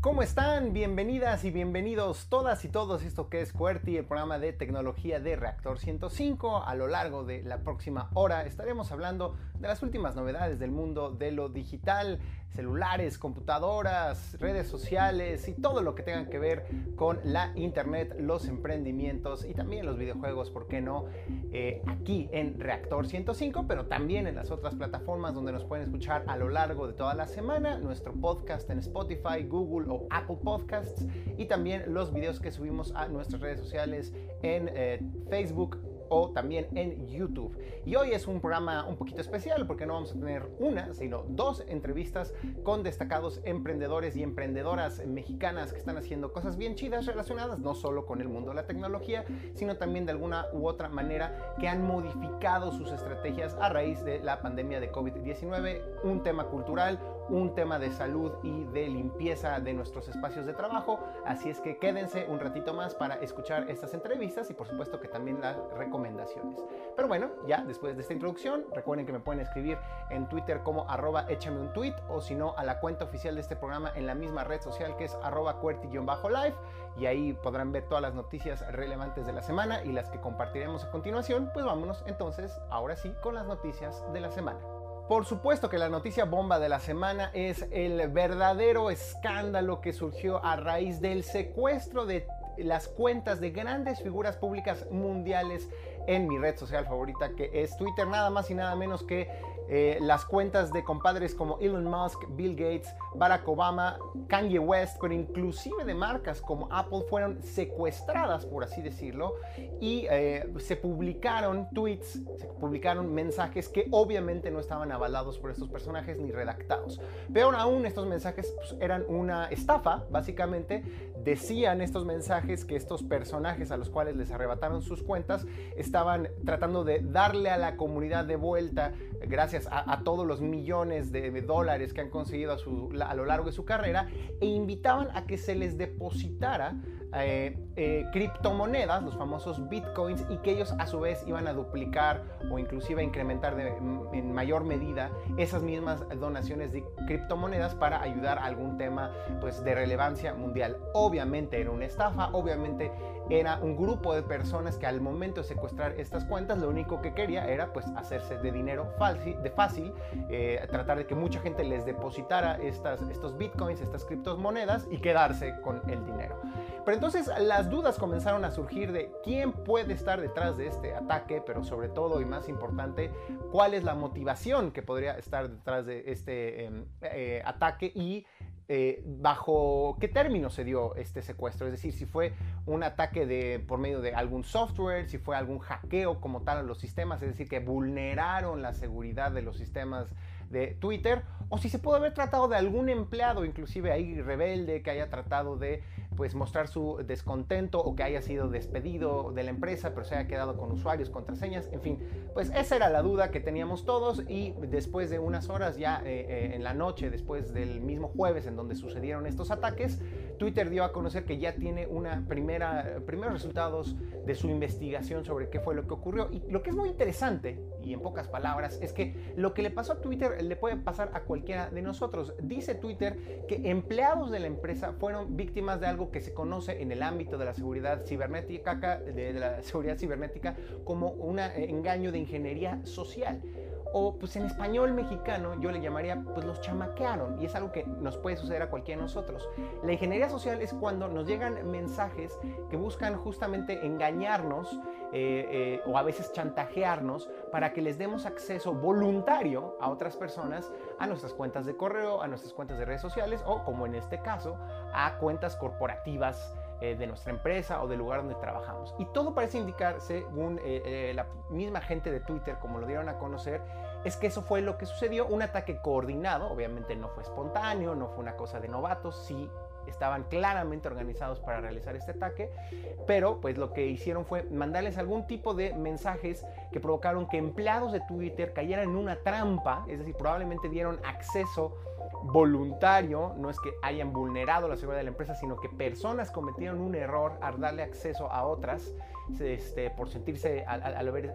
¿Cómo están? Bienvenidas y bienvenidos todas y todos esto que es QWERTY, el programa de tecnología de Reactor 105. A lo largo de la próxima hora estaremos hablando de las últimas novedades del mundo de lo digital, celulares, computadoras, redes sociales y todo lo que tenga que ver con la internet, los emprendimientos y también los videojuegos, ¿por qué no? Eh, aquí en Reactor 105, pero también en las otras plataformas donde nos pueden escuchar a lo largo de toda la semana, nuestro podcast en Spotify, Google o Apple Podcasts y también los videos que subimos a nuestras redes sociales en eh, Facebook, o también en YouTube. Y hoy es un programa un poquito especial porque no vamos a tener una, sino dos entrevistas con destacados emprendedores y emprendedoras mexicanas que están haciendo cosas bien chidas relacionadas no solo con el mundo de la tecnología, sino también de alguna u otra manera que han modificado sus estrategias a raíz de la pandemia de COVID-19, un tema cultural, un tema de salud y de limpieza de nuestros espacios de trabajo. Así es que quédense un ratito más para escuchar estas entrevistas y por supuesto que también las recomendaciones. Pero bueno, ya después de esta introducción, recuerden que me pueden escribir en Twitter como arroba échame un tweet o si no a la cuenta oficial de este programa en la misma red social que es arroba cuerti-live y ahí podrán ver todas las noticias relevantes de la semana y las que compartiremos a continuación. Pues vámonos entonces ahora sí con las noticias de la semana. Por supuesto que la noticia bomba de la semana es el verdadero escándalo que surgió a raíz del secuestro de las cuentas de grandes figuras públicas mundiales en mi red social favorita que es Twitter, nada más y nada menos que eh, las cuentas de compadres como Elon Musk, Bill Gates, Barack Obama, Kanye West, pero inclusive de marcas como Apple fueron secuestradas, por así decirlo, y eh, se publicaron tweets, se publicaron mensajes que obviamente no estaban avalados por estos personajes ni redactados. Peor aún, estos mensajes pues, eran una estafa, básicamente decían estos mensajes que estos personajes a los cuales les arrebataron sus cuentas estaban tratando de darle a la comunidad de vuelta gracias a, todos los millones de, dólares que han conseguido a, lo largo de su carrera e invitaban a que se les depositara eh, eh, criptomonedas, los famosos bitcoins, y que ellos a su vez iban a duplicar o inclusive a incrementar en mayor medida esas mismas donaciones de criptomonedas para ayudar a algún tema pues, de relevancia mundial. Obviamente era una estafa, obviamente era un grupo de personas que al momento de secuestrar estas cuentas lo único que quería era pues hacerse de dinero de fácil, eh, tratar de que mucha gente les depositara estas, estos bitcoins, estas criptomonedas y quedarse con el dinero. Pero entonces las dudas comenzaron a surgir de quién puede estar detrás de este ataque, pero sobre todo y más importante, cuál es la motivación que podría estar detrás de este em, eh, ataque y eh, bajo qué término se dio este secuestro, es decir, si fue un ataque de, por medio de algún software, si fue algún hackeo como tal a los sistemas, es decir, que vulneraron la seguridad de los sistemas de Twitter, o si se pudo haber tratado de algún empleado, inclusive ahí rebelde, que haya tratado de pues mostrar su descontento o que haya sido despedido de la empresa, pero se haya quedado con usuarios, contraseñas, en fin, pues esa era la duda que teníamos todos y después de unas horas ya eh, eh, en la noche, después del mismo jueves en donde sucedieron estos ataques, Twitter dio a conocer que ya tiene una primera, primeros resultados de su investigación sobre qué fue lo que ocurrió. Y lo que es muy interesante y en pocas palabras es que lo que le pasó a Twitter le puede pasar a cualquiera de nosotros. Dice Twitter que empleados de la empresa fueron víctimas de algo que se conoce en el ámbito de la seguridad cibernética, de la seguridad cibernética como un engaño de ingeniería social o pues en español mexicano yo le llamaría pues los chamaquearon y es algo que nos puede suceder a cualquiera de nosotros. La ingeniería social es cuando nos llegan mensajes que buscan justamente engañarnos eh, eh, o a veces chantajearnos para que les demos acceso voluntario a otras personas a nuestras cuentas de correo, a nuestras cuentas de redes sociales o como en este caso a cuentas corporativas eh, de nuestra empresa o del lugar donde trabajamos. Y todo parece indicar, según eh, eh, la misma gente de Twitter, como lo dieron a conocer, es que eso fue lo que sucedió, un ataque coordinado, obviamente no fue espontáneo, no fue una cosa de novatos, sí estaban claramente organizados para realizar este ataque, pero pues lo que hicieron fue mandarles algún tipo de mensajes que provocaron que empleados de Twitter cayeran en una trampa, es decir, probablemente dieron acceso voluntario, no es que hayan vulnerado la seguridad de la empresa, sino que personas cometieron un error al darle acceso a otras este, por sentirse al,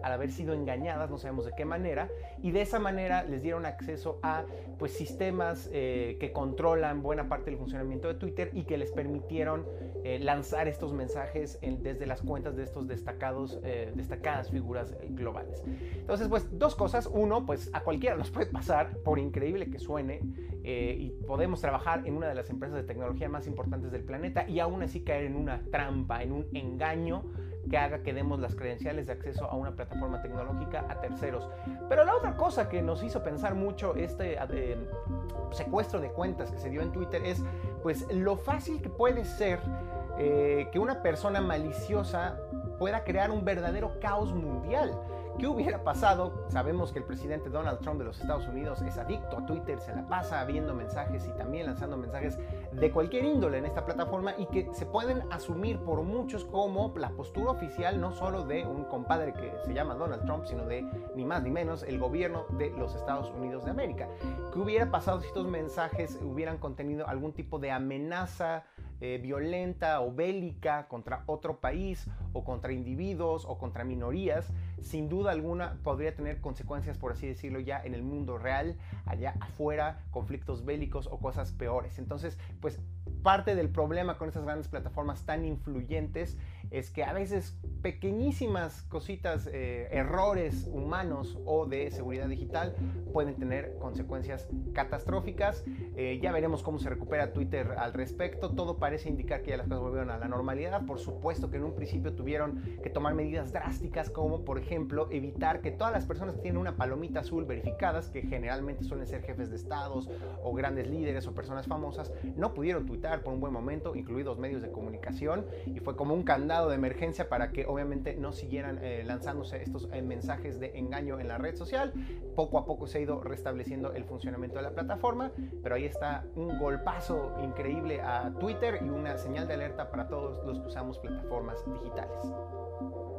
haber, sido engañadas, no sabemos de qué manera, y de esa manera les dieron acceso a pues, sistemas eh, que controlan buena parte del funcionamiento de Twitter y que les permitieron eh, lanzar estos mensajes desde las cuentas de estos destacados, eh, destacadas figuras globales. Entonces, pues dos cosas. Uno, pues a cualquiera nos puede pasar, por increíble que suene, y podemos trabajar en una de las empresas de tecnología más importantes del planeta y aún así caer en una trampa, en un engaño que haga que demos las credenciales de acceso a una plataforma tecnológica a terceros. Pero la otra cosa que nos hizo pensar mucho este eh, secuestro de cuentas que se dio en Twitter es pues lo fácil que puede ser eh, que una persona maliciosa pueda crear un verdadero caos mundial. ¿Qué hubiera pasado? Sabemos que el presidente Donald Trump de los Estados Unidos es adicto a Twitter, se la pasa viendo mensajes y también lanzando mensajes de cualquier índole en esta plataforma y que se pueden asumir por muchos como la postura oficial no solo de un compadre que se llama Donald Trump, sino de ni más ni menos el gobierno de los Estados Unidos de América. ¿Qué hubiera pasado si estos mensajes hubieran contenido algún tipo de amenaza? Eh, violenta o bélica contra otro país o contra individuos o contra minorías, sin duda alguna podría tener consecuencias, por así decirlo, ya en el mundo real, allá afuera, conflictos bélicos o cosas peores. Entonces, pues parte del problema con estas grandes plataformas tan influyentes es que a veces pequeñísimas cositas, eh, errores humanos o de seguridad digital pueden tener consecuencias catastróficas. Eh, ya veremos cómo se recupera Twitter al respecto. Todo parece indicar que ya las cosas volvieron a la normalidad. Por supuesto que en un principio tuvieron que tomar medidas drásticas como por ejemplo evitar que todas las personas que tienen una palomita azul verificadas, que generalmente suelen ser jefes de estados o grandes líderes o personas famosas, no pudieron tuitar por un buen momento, incluidos medios de comunicación, y fue como un candado de emergencia para que obviamente no siguieran eh, lanzándose estos eh, mensajes de engaño en la red social. Poco a poco se ha ido restableciendo el funcionamiento de la plataforma, pero ahí está un golpazo increíble a Twitter y una señal de alerta para todos los que usamos plataformas digitales.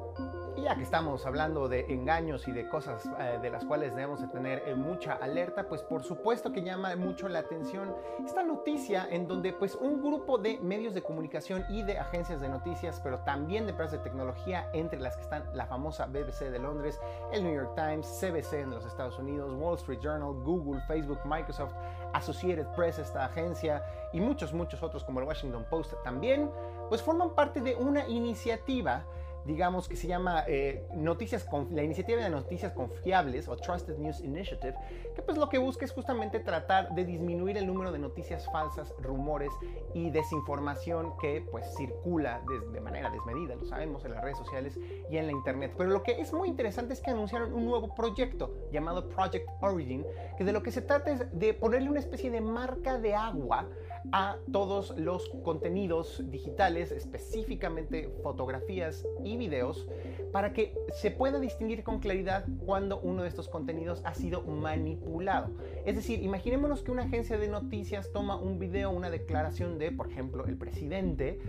Ya que estamos hablando de engaños y de cosas eh, de las cuales debemos de tener eh, mucha alerta, pues por supuesto que llama mucho la atención esta noticia en donde pues un grupo de medios de comunicación y de agencias de noticias, pero también de empresas de tecnología, entre las que están la famosa BBC de Londres, el New York Times, CBC en los Estados Unidos, Wall Street Journal, Google, Facebook, Microsoft, Associated Press, esta agencia, y muchos, muchos otros como el Washington Post también, pues forman parte de una iniciativa digamos, que se llama eh, noticias la iniciativa de noticias confiables o Trusted News Initiative, que pues lo que busca es justamente tratar de disminuir el número de noticias falsas, rumores y desinformación que pues circula de, de manera desmedida, lo sabemos, en las redes sociales y en la internet. Pero lo que es muy interesante es que anunciaron un nuevo proyecto llamado Project Origin, que de lo que se trata es de ponerle una especie de marca de agua a todos los contenidos digitales, específicamente fotografías y videos, para que se pueda distinguir con claridad cuando uno de estos contenidos ha sido manipulado. Es decir, imaginémonos que una agencia de noticias toma un video, una declaración de, por ejemplo, el presidente,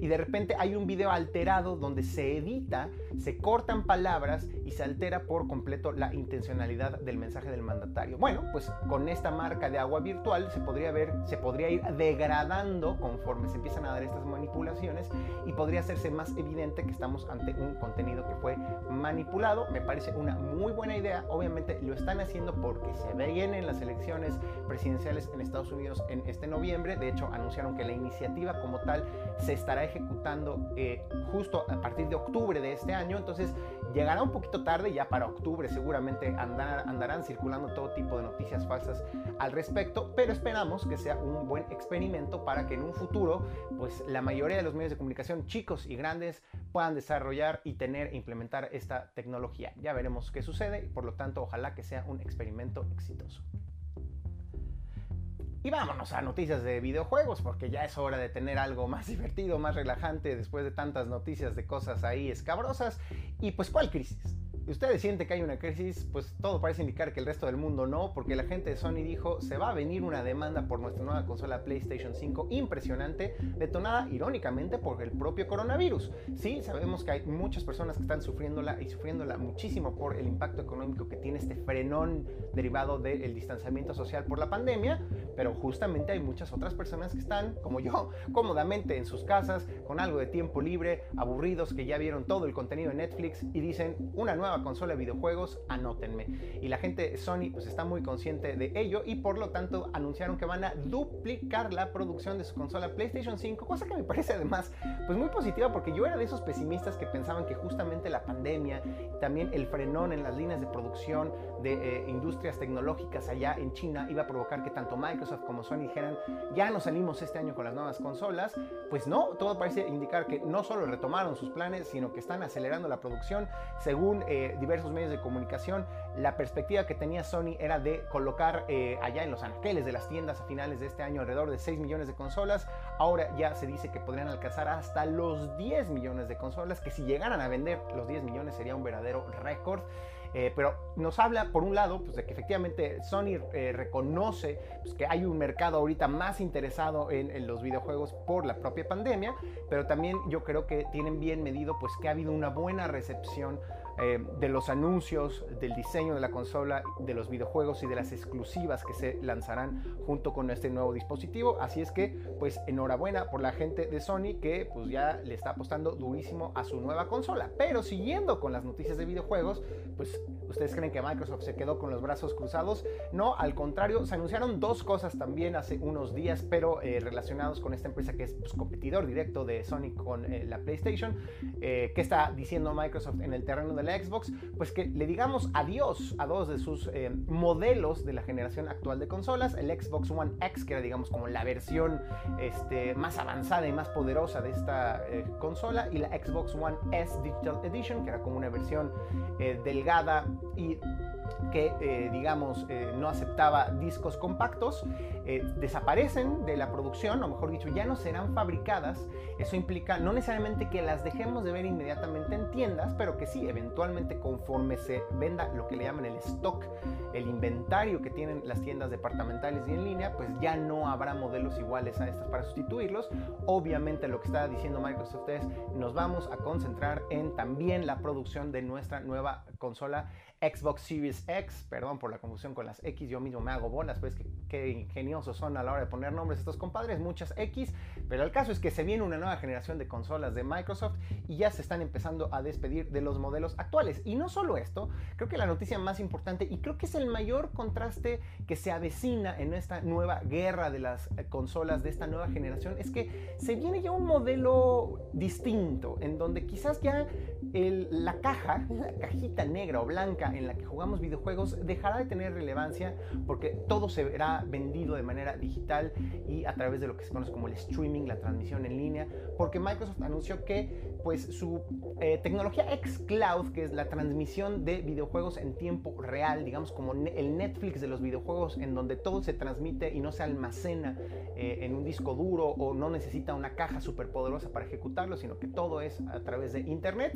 y de repente hay un video alterado donde se edita, se cortan palabras y se altera por completo la intencionalidad del mensaje del mandatario. Bueno, pues con esta marca de agua virtual se podría ver, se podría ir degradando conforme se empiezan a dar estas manipulaciones y podría hacerse más evidente que estamos ante un contenido que fue manipulado. Me parece una muy buena idea. Obviamente lo están haciendo porque se vienen las elecciones presidenciales en Estados Unidos en este noviembre. De hecho, anunciaron que la iniciativa como tal se estará ejecutando eh, justo a partir de octubre de este año. Entonces llegará un poquito tarde, ya para octubre seguramente andarán circulando todo tipo de noticias falsas al respecto, pero esperamos que sea un buen experimento experimento para que en un futuro, pues la mayoría de los medios de comunicación, chicos y grandes, puedan desarrollar y tener e implementar esta tecnología. Ya veremos qué sucede, por lo tanto, ojalá que sea un experimento exitoso. Y vámonos a noticias de videojuegos, porque ya es hora de tener algo más divertido, más relajante después de tantas noticias de cosas ahí escabrosas. Y pues, ¿cuál crisis? Ustedes sienten que hay una crisis, pues todo parece indicar que el resto del mundo no, porque la gente de Sony dijo, se va a venir una demanda por nuestra nueva consola PlayStation 5 impresionante, detonada irónicamente por el propio coronavirus. Sí, sabemos que hay muchas personas que están sufriéndola y sufriéndola muchísimo por el impacto económico que tiene este frenón derivado del distanciamiento social por la pandemia, pero justamente hay muchas otras personas que están, como yo, cómodamente en sus casas, con algo de tiempo libre, aburridos, que ya vieron todo el contenido de Netflix y dicen, una nueva consola de videojuegos, anótenme. Y la gente Sony pues está muy consciente de ello y por lo tanto anunciaron que van a duplicar la producción de su consola PlayStation 5, cosa que me parece además pues muy positiva porque yo era de esos pesimistas que pensaban que justamente la pandemia, también el frenón en las líneas de producción de eh, industrias tecnológicas allá en China iba a provocar que tanto Microsoft como Sony dijeran, ya no salimos este año con las nuevas consolas, pues no, todo parece indicar que no solo retomaron sus planes, sino que están acelerando la producción. Según eh, diversos medios de comunicación, la perspectiva que tenía Sony era de colocar eh, allá en los anaqueles de las tiendas a finales de este año alrededor de 6 millones de consolas. Ahora ya se dice que podrían alcanzar hasta los 10 millones de consolas, que si llegaran a vender los 10 millones sería un verdadero récord. Eh, pero nos habla, por un lado, pues, de que efectivamente Sony eh, reconoce pues, que hay un mercado ahorita más interesado en, en, los videojuegos por la propia pandemia, pero también yo creo que tienen bien medido pues, que ha habido una buena recepción eh, de los anuncios, del diseño de la consola, de los videojuegos y de las exclusivas que se lanzarán junto con este nuevo dispositivo. Así es que, pues enhorabuena por la gente de Sony que pues ya le está apostando durísimo a su nueva consola. Pero siguiendo con las noticias de videojuegos, pues ustedes creen que Microsoft se quedó con los brazos cruzados. No, al contrario, se anunciaron dos cosas también hace unos días, pero eh, relacionados con esta empresa que es pues, competidor directo de Sony con eh, la PlayStation. ¿Qué está diciendo Microsoft en el terreno de la Xbox, pues que le digamos adiós a dos de sus eh, modelos de la generación actual de consolas, el Xbox One X, que era digamos como la versión este, más avanzada y más poderosa de esta eh, consola, y la Xbox One S Digital Edition, que era como una versión eh, delgada y que, eh, digamos, eh, no aceptaba discos compactos, eh, desaparecen de la producción, o mejor dicho, ya no serán fabricadas. Eso implica no necesariamente que las dejemos de ver inmediatamente en tiendas, pero que sí, eventualmente conforme se venda lo que le llaman el stock, el inventario que tienen las tiendas departamentales y en línea, pues ya no habrá modelos iguales a estas para sustituirlos. Obviamente lo que está diciendo Microsoft es, nos vamos a concentrar en también la producción de nuestra nueva consola Xbox Series X, perdón por la confusión con las X, yo mismo me hago bolas, pues qué, ingeniosos son a la hora de poner nombres estos compadres, muchas X, pero el caso es que se viene una nueva generación de consolas de Microsoft y ya se están empezando a despedir de los modelos actuales. Y no solo esto, creo que la noticia más importante y creo que es el mayor contraste que se avecina en esta nueva guerra de las consolas de esta nueva generación es que se viene ya un modelo distinto, en donde quizás ya la caja, la cajita negra o blanca en la que jugamos videojuegos dejará de tener relevancia porque todo se verá vendido de manera digital y a través de lo que se conoce como el streaming, la transmisión en línea, porque Microsoft anunció que pues su eh, tecnología xCloud, que es la transmisión de videojuegos en tiempo real, digamos como el Netflix de los videojuegos, en donde todo se transmite y no se almacena eh, en un disco duro o no necesita una caja súper poderosa para ejecutarlo, sino que todo es a través de Internet,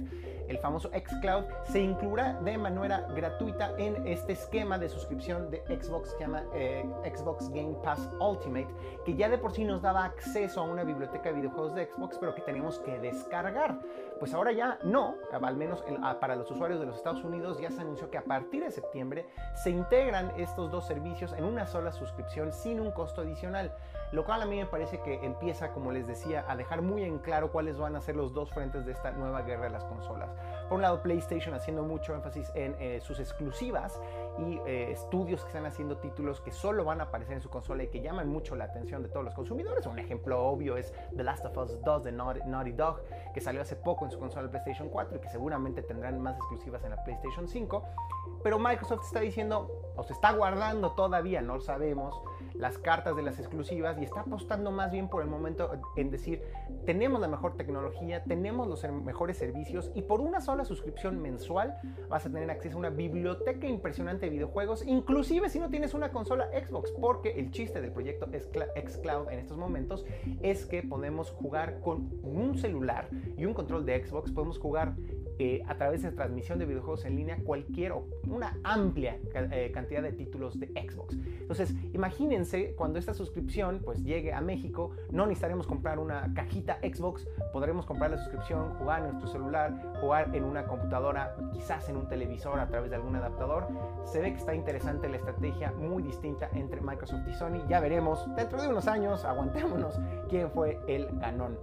el famoso xCloud se incluirá de manera gratuita en este esquema de suscripción de Xbox que se llama eh, Xbox Game Pass Ultimate, que ya de por sí nos daba acceso a una biblioteca de videojuegos de Xbox, pero que teníamos que descargar. Pues ahora ya no, al menos para los usuarios de los Estados Unidos ya se anunció que a partir de septiembre se integran estos dos servicios en una sola suscripción sin un costo adicional lo cual a mí me parece que empieza, como les decía, a dejar muy en claro cuáles van a ser los dos frentes de esta nueva guerra de las consolas. Por un lado, PlayStation haciendo mucho énfasis en eh, sus exclusivas y eh, estudios que están haciendo títulos que solo van a aparecer en su consola y que llaman mucho la atención de todos los consumidores. Un ejemplo obvio es The Last of Us 2 de Naughty, Dog, que salió hace poco en su consola PlayStation 4 y que seguramente tendrán más exclusivas en la PlayStation 5. Pero Microsoft está diciendo, o se está guardando todavía, no sabemos, las cartas de las exclusivas y está apostando más bien por el momento en decir, tenemos la mejor tecnología, tenemos los mejores servicios y por una sola suscripción mensual vas a tener acceso a una biblioteca impresionante de videojuegos, inclusive si no tienes una consola Xbox, porque el chiste del proyecto xCloud en estos momentos es que podemos jugar con un celular y un control de Xbox, podemos jugar eh, a través de transmisión de videojuegos en línea cualquier o una amplia eh, cantidad de títulos de Xbox. Entonces, imagínense cuando esta suscripción pues llegue a México, no necesitaremos comprar una cajita Xbox, podremos comprar la suscripción, jugar en nuestro celular, jugar en una computadora, quizás en un televisor a través de algún adaptador. Se ve que está interesante la estrategia muy distinta entre Microsoft y Sony. Ya veremos dentro de unos años, aguantémonos, quién fue el ganón.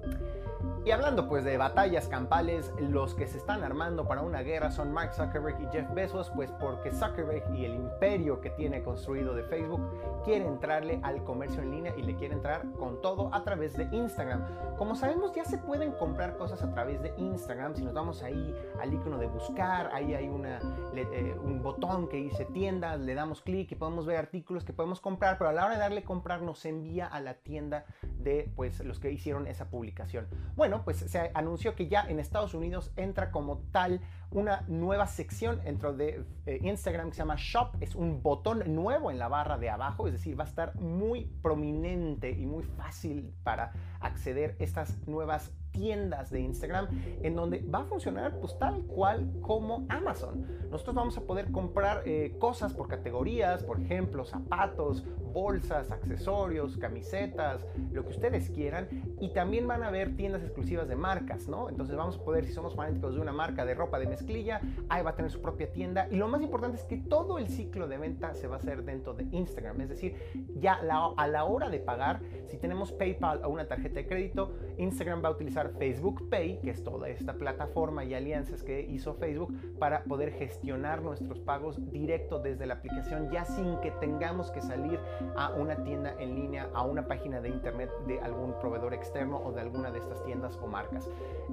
Y hablando pues de batallas campales, los que se están armando para una guerra son Mark Zuckerberg y Jeff Bezos, pues porque Zuckerberg y el imperio que tiene construido de Facebook quiere entrarle al comercio en línea y le quiere entrar con todo a través de Instagram. Como sabemos ya se pueden comprar cosas a través de Instagram, si nos vamos ahí al icono de buscar, ahí hay eh, un botón que dice tiendas, le damos clic y podemos ver artículos que podemos comprar, pero a la hora de darle comprar nos envía a la tienda de pues los que hicieron esa publicación. Bueno, pues se anunció que ya en Estados Unidos entra como tal una nueva sección dentro de eh, Instagram que se llama Shop. Es un botón nuevo en la barra de abajo, es decir, va a estar muy prominente y muy fácil para acceder a estas nuevas tiendas de Instagram en donde va a funcionar pues tal cual como Amazon. Nosotros vamos a poder comprar eh, cosas por categorías, por ejemplo, zapatos, bolsas, accesorios, camisetas, lo que ustedes quieran. Y también van a haber tiendas exclusivas de marcas, ¿no? Entonces vamos a poder, si somos fanáticos de una marca de ropa de mezclilla, ahí va a tener su propia tienda. Y lo más importante es que todo el ciclo de venta se va a hacer dentro de Instagram. Es decir, ya a la hora de pagar, si tenemos PayPal o una tarjeta de crédito, Instagram va a utilizar Facebook Pay, que es toda esta plataforma y alianzas que hizo Facebook para poder gestionar nuestros pagos directo desde la aplicación, ya sin que tengamos que salir a una tienda en línea, a una página de internet de algún proveedor externo o de alguna de estas tiendas o marcas.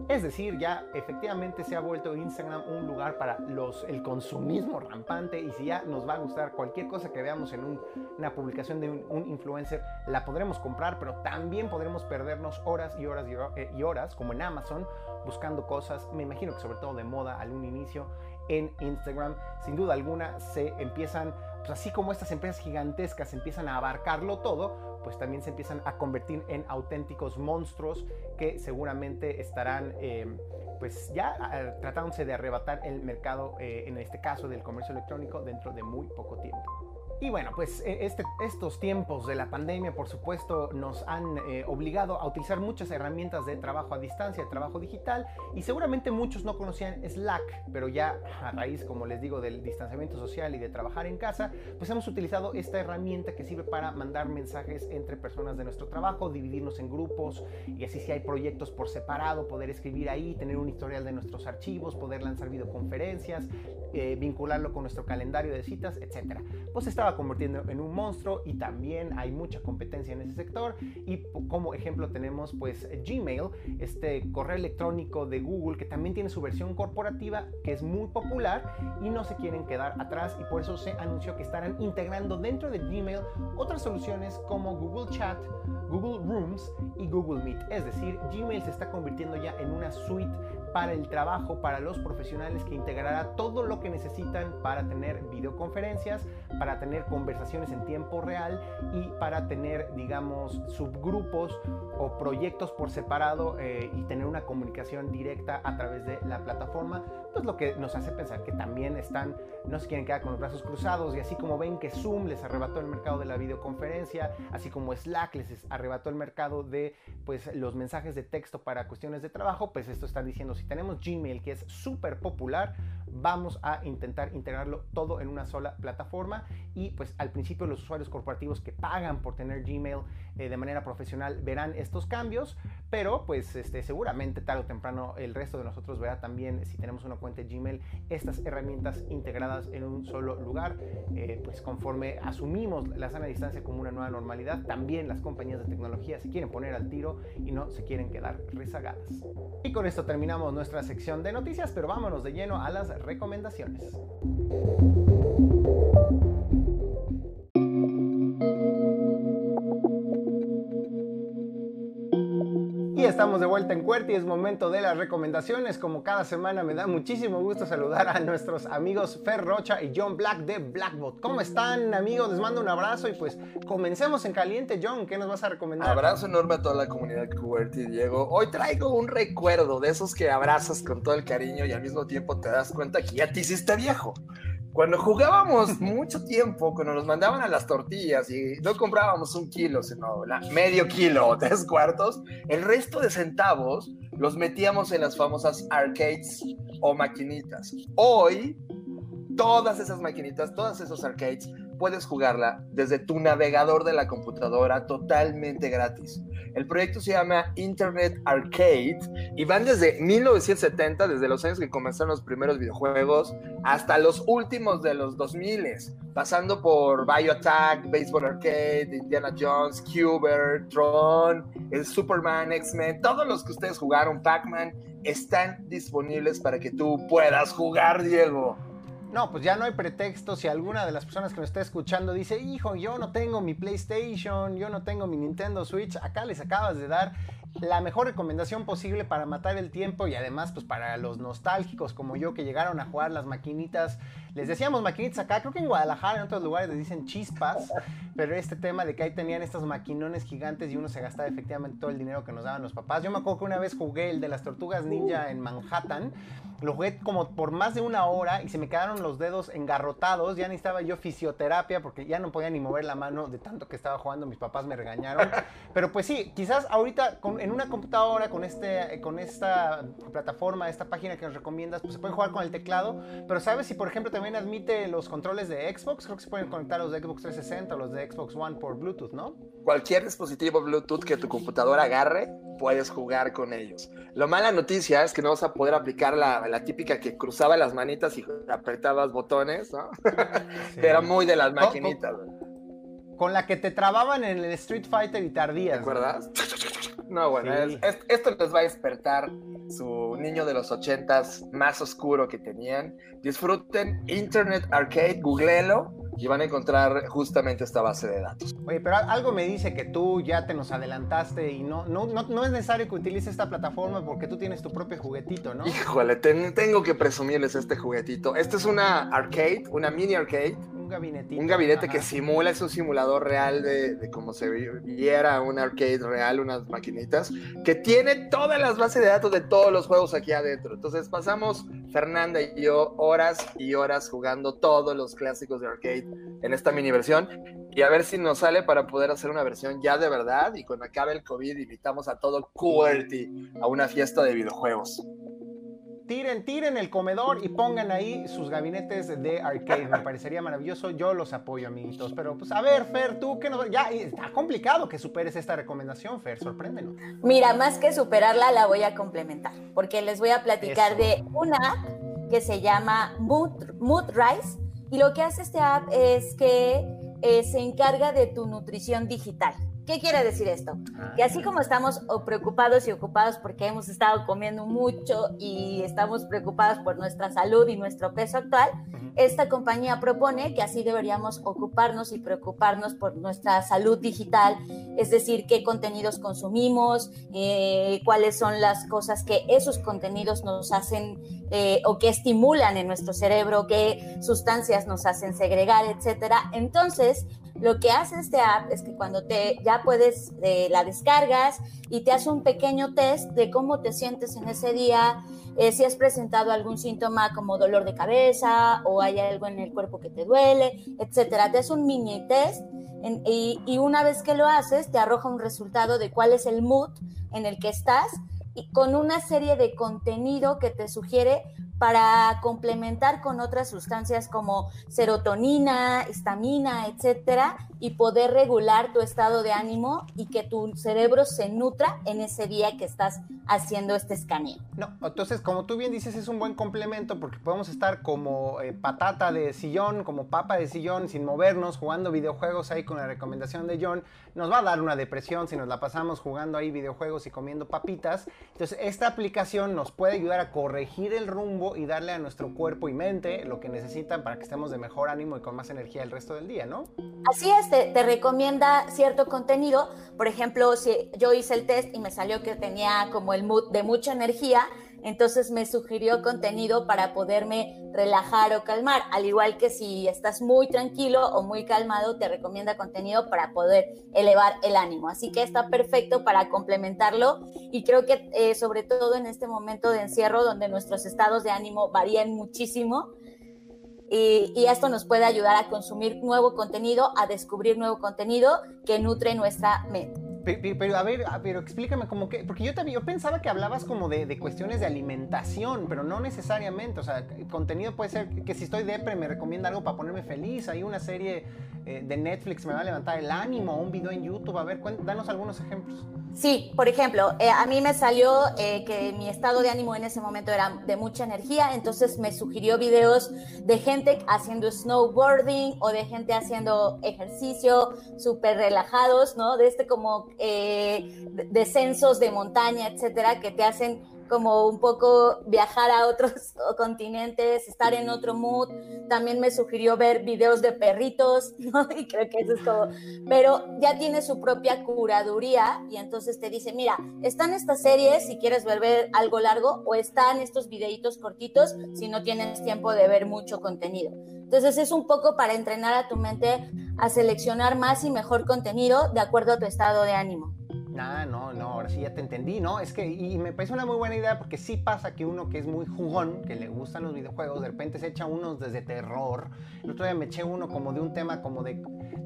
Es decir, ya efectivamente se ha vuelto Instagram un lugar para los, el consumismo rampante y si ya nos va a gustar cualquier cosa que veamos en una publicación de un, influencer, la podremos comprar, pero también podremos perdernos horas y horas y eh, horas, como en Amazon, buscando cosas, me imagino que sobre todo de moda al un inicio en Instagram. Sin duda alguna se empiezan pues así como estas empresas gigantescas empiezan a abarcarlo todo, pues también se empiezan a convertir en auténticos monstruos que seguramente estarán eh, pues ya ah, tratándose de arrebatar el mercado, eh, en este caso del comercio electrónico, dentro de muy poco tiempo. Y bueno, pues e, este, estos tiempos de la pandemia, por supuesto, nos han eh, obligado a utilizar muchas herramientas de trabajo a distancia, de trabajo digital, y seguramente muchos no conocían Slack, pero ya a raíz, como les digo, del distanciamiento social y de trabajar en casa, pues hemos utilizado esta herramienta que sirve para mandar mensajes entre personas de nuestro trabajo, dividirnos en grupos, y así si hay proyectos por separado, poder escribir ahí, tener un historial de nuestros archivos, poder lanzar videoconferencias, eh, vincularlo con nuestro calendario de citas, etc. Pues estaba convirtiendo en un monstruo y también hay mucha competencia en ese sector y como ejemplo tenemos pues Gmail, este correo electrónico de Google que también tiene su versión corporativa que es muy popular y no se quieren quedar atrás y por eso se anunció que estarán integrando dentro de Gmail otras soluciones como Google Chat, Google Rooms y Google Meet. Es decir, Gmail se está convirtiendo ya en una suite para el trabajo, para los profesionales que integrará todo lo que necesitan para tener videoconferencias, para tener conversaciones en tiempo real y para tener, digamos, subgrupos o proyectos por separado eh, y tener una comunicación directa a través de la plataforma, pues lo que nos hace pensar que también están, no se quieren quedar con los brazos cruzados. Y así como ven que Zoom les arrebató el mercado de la videoconferencia, así como Slack les arrebató el mercado de pues los mensajes de texto para cuestiones de trabajo, pues esto están diciendo si tenemos Gmail, que es súper popular, vamos a intentar integrarlo todo en una sola plataforma y pues al principio los usuarios corporativos que pagan por tener Gmail eh, de manera profesional verán estos cambios, pero pues este, seguramente tarde o temprano el resto de nosotros verá también si tenemos una cuenta de Gmail estas herramientas integradas en un solo lugar, eh, pues conforme asumimos la sana distancia como una nueva normalidad, también las compañías de tecnología se quieren poner al tiro y no se quieren quedar rezagadas. Y con esto terminamos nuestra sección de noticias, pero vámonos de lleno a las recomendaciones. Estamos de vuelta en Cuerti, es momento de las recomendaciones. Como cada semana me da muchísimo gusto saludar a nuestros amigos Fer Rocha y John Black de Blackbot. ¿Cómo están amigos? Les mando un abrazo y pues comencemos en caliente. John, ¿qué nos vas a recomendar? Abrazo enorme a toda la comunidad Cuerti, Diego. Hoy traigo un recuerdo de esos que abrazas con todo el cariño y al mismo tiempo te das cuenta que ya te hiciste viejo. Cuando jugábamos mucho tiempo, cuando nos mandaban a las tortillas y no comprábamos un kilo, sino medio kilo o tres cuartos, el resto de centavos los metíamos en las famosas arcades o maquinitas. Hoy, todas esas maquinitas, todos esos arcades, puedes jugarla desde tu navegador de la computadora totalmente gratis. El proyecto se llama Internet Arcade y van desde 1970, desde los años que comenzaron los primeros videojuegos, hasta los últimos de los 2000, pasando por BioAttack, Baseball Arcade, Indiana Jones, Cuber, Tron, el Superman, X-Men, todos los que ustedes jugaron, Pac-Man, están disponibles para que tú puedas jugar, Diego. No, pues ya no hay pretexto. Si alguna de las personas que me está escuchando dice, hijo, yo no tengo mi PlayStation, yo no tengo mi Nintendo Switch, acá les acabas de dar la mejor recomendación posible para matar el tiempo y además pues para los nostálgicos como yo que llegaron a jugar las maquinitas. Les decíamos maquinitas acá, creo que en Guadalajara, en otros lugares les dicen chispas, pero este tema de que ahí tenían estos maquinones gigantes y uno se gastaba efectivamente todo el dinero que nos daban los papás. Yo me acuerdo que una vez jugué el de las tortugas ninja en Manhattan lo jugué como por más de una hora y se me quedaron los dedos engarrotados. Ya necesitaba yo fisioterapia porque ya no podía ni mover la mano de tanto que estaba jugando. Mis papás me regañaron. Pero pues sí, quizás ahorita en una computadora con, este, con esta plataforma, esta página que nos recomiendas, pues se puede jugar con el teclado. Pero ¿sabes si por ejemplo también admite los controles de Xbox? Creo que se pueden conectar los de Xbox 360 o los de Xbox One por Bluetooth, ¿no? Cualquier dispositivo Bluetooth que tu computadora agarre, puedes jugar con ellos. Lo mala noticia es que no vas a poder aplicar la la típica que cruzaba las manitas y apretabas botones, ¿no? Era muy de las maquinitas. Con, la que te trababan en el Street Fighter y tardías. ¿Te acuerdas? No, bueno, esto les va a despertar su niño de los ochentas más oscuro que tenían. Disfruten Internet Arcade, googleenlo y van a encontrar justamente esta base de datos. Oye, pero algo me dice que tú ya te nos adelantaste y no, no, no, es necesario que utilices esta plataforma porque tú tienes tu propio juguetito, ¿no? Híjole, tengo que presumirles este juguetito. Este es una arcade, una mini arcade un gabinete que simula, es un simulador real de, de cómo se viera un arcade real, unas maquinitas, que tiene todas las bases de datos de todos los juegos aquí adentro. Entonces pasamos, Fernanda y yo, horas y horas jugando todos los clásicos de arcade en esta mini versión y a ver si nos sale para poder hacer una versión ya de verdad y cuando acabe el COVID invitamos a todo QWERTY a una fiesta de videojuegos tiren, tiren el comedor y pongan ahí sus gabinetes de arcade. Me parecería maravilloso. Yo los apoyo, amiguitos. Pero pues a ver, Fer, tú que nos... Ya está complicado que superes esta recomendación, Fer. Sorpréndenos. Mira, más que superarla, la voy a complementar. Porque les voy a platicar de una app que se llama Mood, Mood Rise. Y lo que hace este app es que eh, se encarga de tu nutrición digital. ¿Qué quiere decir esto? Que así como estamos preocupados y ocupados porque hemos estado comiendo mucho y estamos preocupados por nuestra salud y nuestro peso actual, esta compañía propone que así deberíamos ocuparnos y preocuparnos por nuestra salud digital, es decir, qué contenidos consumimos, eh, cuáles son las cosas que esos contenidos nos hacen eh, o que estimulan en nuestro cerebro, qué sustancias nos hacen segregar, etcétera. Entonces, lo que hace este app es que cuando te ya puedes, eh, la descargas y te hace un pequeño test de cómo te sientes en ese día, eh, si has presentado algún síntoma como dolor de cabeza o hay algo en el cuerpo que te duele, etcétera. Te hace un mini test y, y una vez que lo haces te arroja un resultado de cuál es el mood en el que estás y con una serie de contenido que te sugiere para complementar con otras sustancias como serotonina, histamina, etcétera, y poder regular tu estado de ánimo y que tu cerebro se nutra en ese día que estás haciendo este escaneo. No, entonces, como tú bien dices, es un buen complemento porque podemos estar como eh, patata de sillón, como papa de sillón, sin movernos, jugando videojuegos ahí con la recomendación de John. Nos va a dar una depresión si nos la pasamos jugando ahí videojuegos y comiendo papitas. Entonces, esta aplicación nos puede ayudar a corregir el rumbo y darle a nuestro cuerpo y mente lo que necesitan para que estemos de mejor ánimo y con más energía el resto del día, ¿no? Así es, te, recomienda cierto contenido. Por ejemplo, si yo hice el test y me salió que tenía como el mood de mucha energía, entonces me sugirió contenido para poderme relajar o calmar, al igual que si estás muy tranquilo o muy calmado, te recomienda contenido para poder elevar el ánimo. Así que está perfecto para complementarlo y creo que eh, sobre todo en este momento de encierro donde nuestros estados de ánimo varían muchísimo, y, y, esto nos puede ayudar a consumir nuevo contenido, a descubrir nuevo contenido que nutre nuestra mente. Pero, a ver, pero explícame como que, porque yo también, yo pensaba que hablabas como de, de, cuestiones de alimentación, pero no necesariamente, o sea, contenido puede ser que si estoy depre me recomienda algo para ponerme feliz, hay una serie eh, de Netflix me va a levantar el ánimo, un video en YouTube, a ver, danos algunos ejemplos. Sí, por ejemplo, eh, a mí me salió eh, que mi estado de ánimo en ese momento era de mucha energía, entonces me sugirió videos de gente haciendo snowboarding o de gente haciendo ejercicio súper relajados, ¿no? De este como eh, descensos de montaña, etcétera, que te hacen como un poco viajar a otros continentes, estar en otro mood. También me sugirió ver videos de perritos. Y creo que eso es como, pero ya tiene su propia curaduría y entonces te dice, mira, están estas series si quieres ver, ver algo largo o están estos videitos cortitos si no tienes tiempo de ver mucho contenido. Entonces es un poco para entrenar a tu mente a seleccionar más y mejor contenido de acuerdo a tu estado de ánimo. Ah, no, no, ahora sí ya te entendí, ¿no? Es que, y me parece una muy buena idea porque sí pasa que uno que es muy jugón, que le gustan los videojuegos, de repente se echa unos desde terror. El otro día me eché uno como de un tema como de,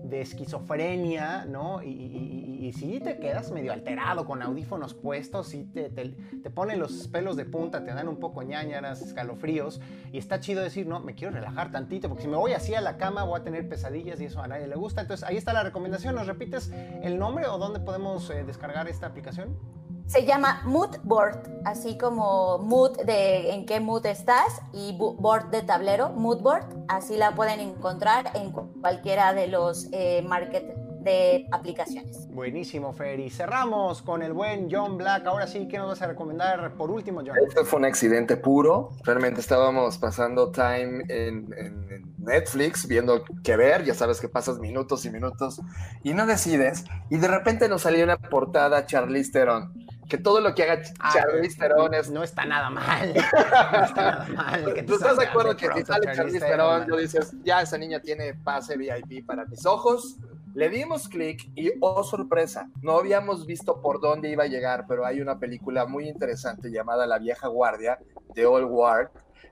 de esquizofrenia, ¿no? Y, sí te quedas medio alterado con audífonos puestos, te, te, te, ponen los pelos de punta, te dan un poco ñañaras, escalofríos, y está chido decir, no, me quiero relajar tantito, porque si me voy así a la cama voy a tener pesadillas y eso a nadie le gusta. Entonces ahí está la recomendación, ¿nos repites el nombre o dónde podemos eh, descargar esta aplicación? Se llama Mood Board, así como mood de en qué mood estás y board de tablero, Mood Board. Así la pueden encontrar en cualquiera de los eh, market de aplicaciones. Buenísimo, Fer. Y cerramos con el buen John Black. Ahora sí, ¿qué nos vas a recomendar por último, John? Esto fue un accidente puro. Realmente estábamos pasando time en, en Netflix viendo qué ver. Ya sabes que pasas minutos y minutos y no decides. Y de repente nos salió una portada Charlize Theron que todo lo que haga ah, Charlize Theron es... No está nada mal. No está nada mal. ¿Tú estás de acuerdo que si sale Charlize Theron, tú dices, ya esa niña tiene pase VIP para mis ojos? Le dimos clic y, oh sorpresa, no habíamos visto por dónde iba a llegar, pero hay una película muy interesante llamada La vieja guardia, de Old Guard,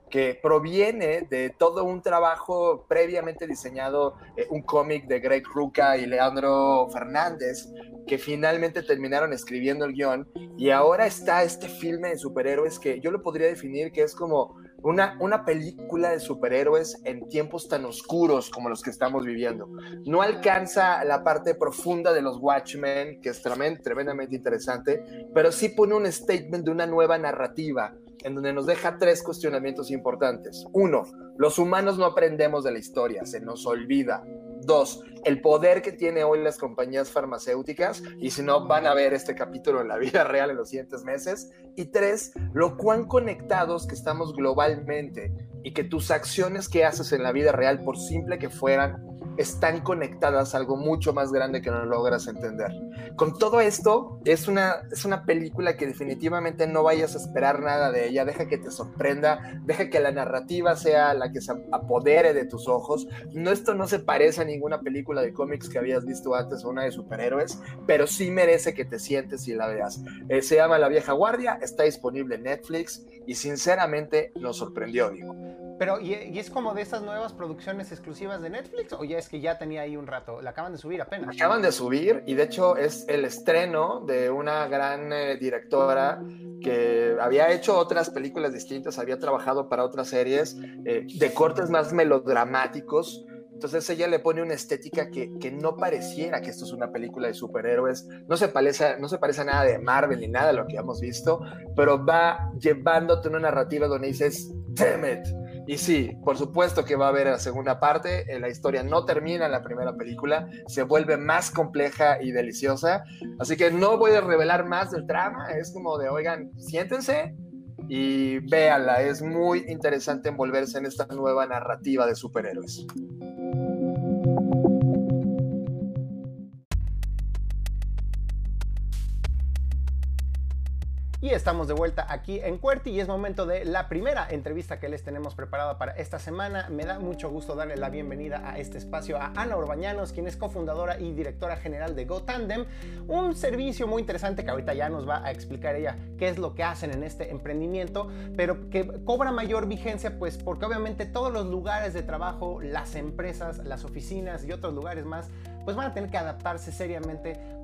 que proviene de todo un trabajo previamente diseñado, eh, un cómic de Greg Rucka y Leandro Fernández, que finalmente terminaron escribiendo el guion, y ahora está este filme de superhéroes que yo lo podría definir que es como una, una película de superhéroes en tiempos tan oscuros como los que estamos viviendo. No alcanza la parte profunda de los Watchmen, que es tremendamente interesante, pero sí pone un statement de una nueva narrativa en donde nos deja tres cuestionamientos importantes. Uno, los humanos no aprendemos de la historia, se nos olvida. Dos, el poder que tiene hoy las compañías farmacéuticas y si no van a ver este capítulo en la vida real en los siguientes meses. Y tres, lo cuán conectados que estamos globalmente y que tus acciones que haces en la vida real, por simple que fueran, están conectadas a algo mucho más grande que no logras entender. Con todo esto, es una, es una película que definitivamente no vayas a esperar nada de ella, deja que te sorprenda, deja que la narrativa sea la que se apodere de tus ojos. No, esto no se parece a ninguna película de cómics que habías visto antes o una de superhéroes, pero sí merece que te sientes y la veas. Eh, se llama La Vieja Guardia, está disponible en Netflix y sinceramente nos sorprendió, digo. Pero, ¿y, es como de esas nuevas producciones exclusivas de Netflix o ya es que ya tenía ahí un rato? La acaban de subir apenas. Acaban de subir y de hecho es el estreno de una gran eh, directora que había hecho otras películas distintas, había trabajado para otras series eh, de cortes más melodramáticos. Entonces ella le pone una estética que, que, no pareciera que esto es una película de superhéroes, no se, parece, no se parece a nada de Marvel ni nada de lo que hemos visto, pero va llevándote una narrativa donde dices, damn it, y sí, por supuesto que va a haber la segunda parte. Eh, la historia no termina en la primera película, se vuelve más compleja y deliciosa. Así que no voy a revelar más del trama. Es como de, oigan, siéntense y véanla. Es muy interesante envolverse en esta nueva narrativa de superhéroes. Y estamos de vuelta aquí en Cuerti y es momento de la primera entrevista que les tenemos preparada para esta semana. Me da mucho gusto darle la bienvenida a este espacio a Ana Urbañanos, quien es cofundadora y directora general de GoTandem, un servicio muy interesante que ahorita ya nos va a explicar ella qué es lo que hacen en este emprendimiento, pero que cobra mayor vigencia pues porque obviamente todos los lugares de trabajo, las empresas, las oficinas y otros lugares más pues van a tener que adaptarse seriamente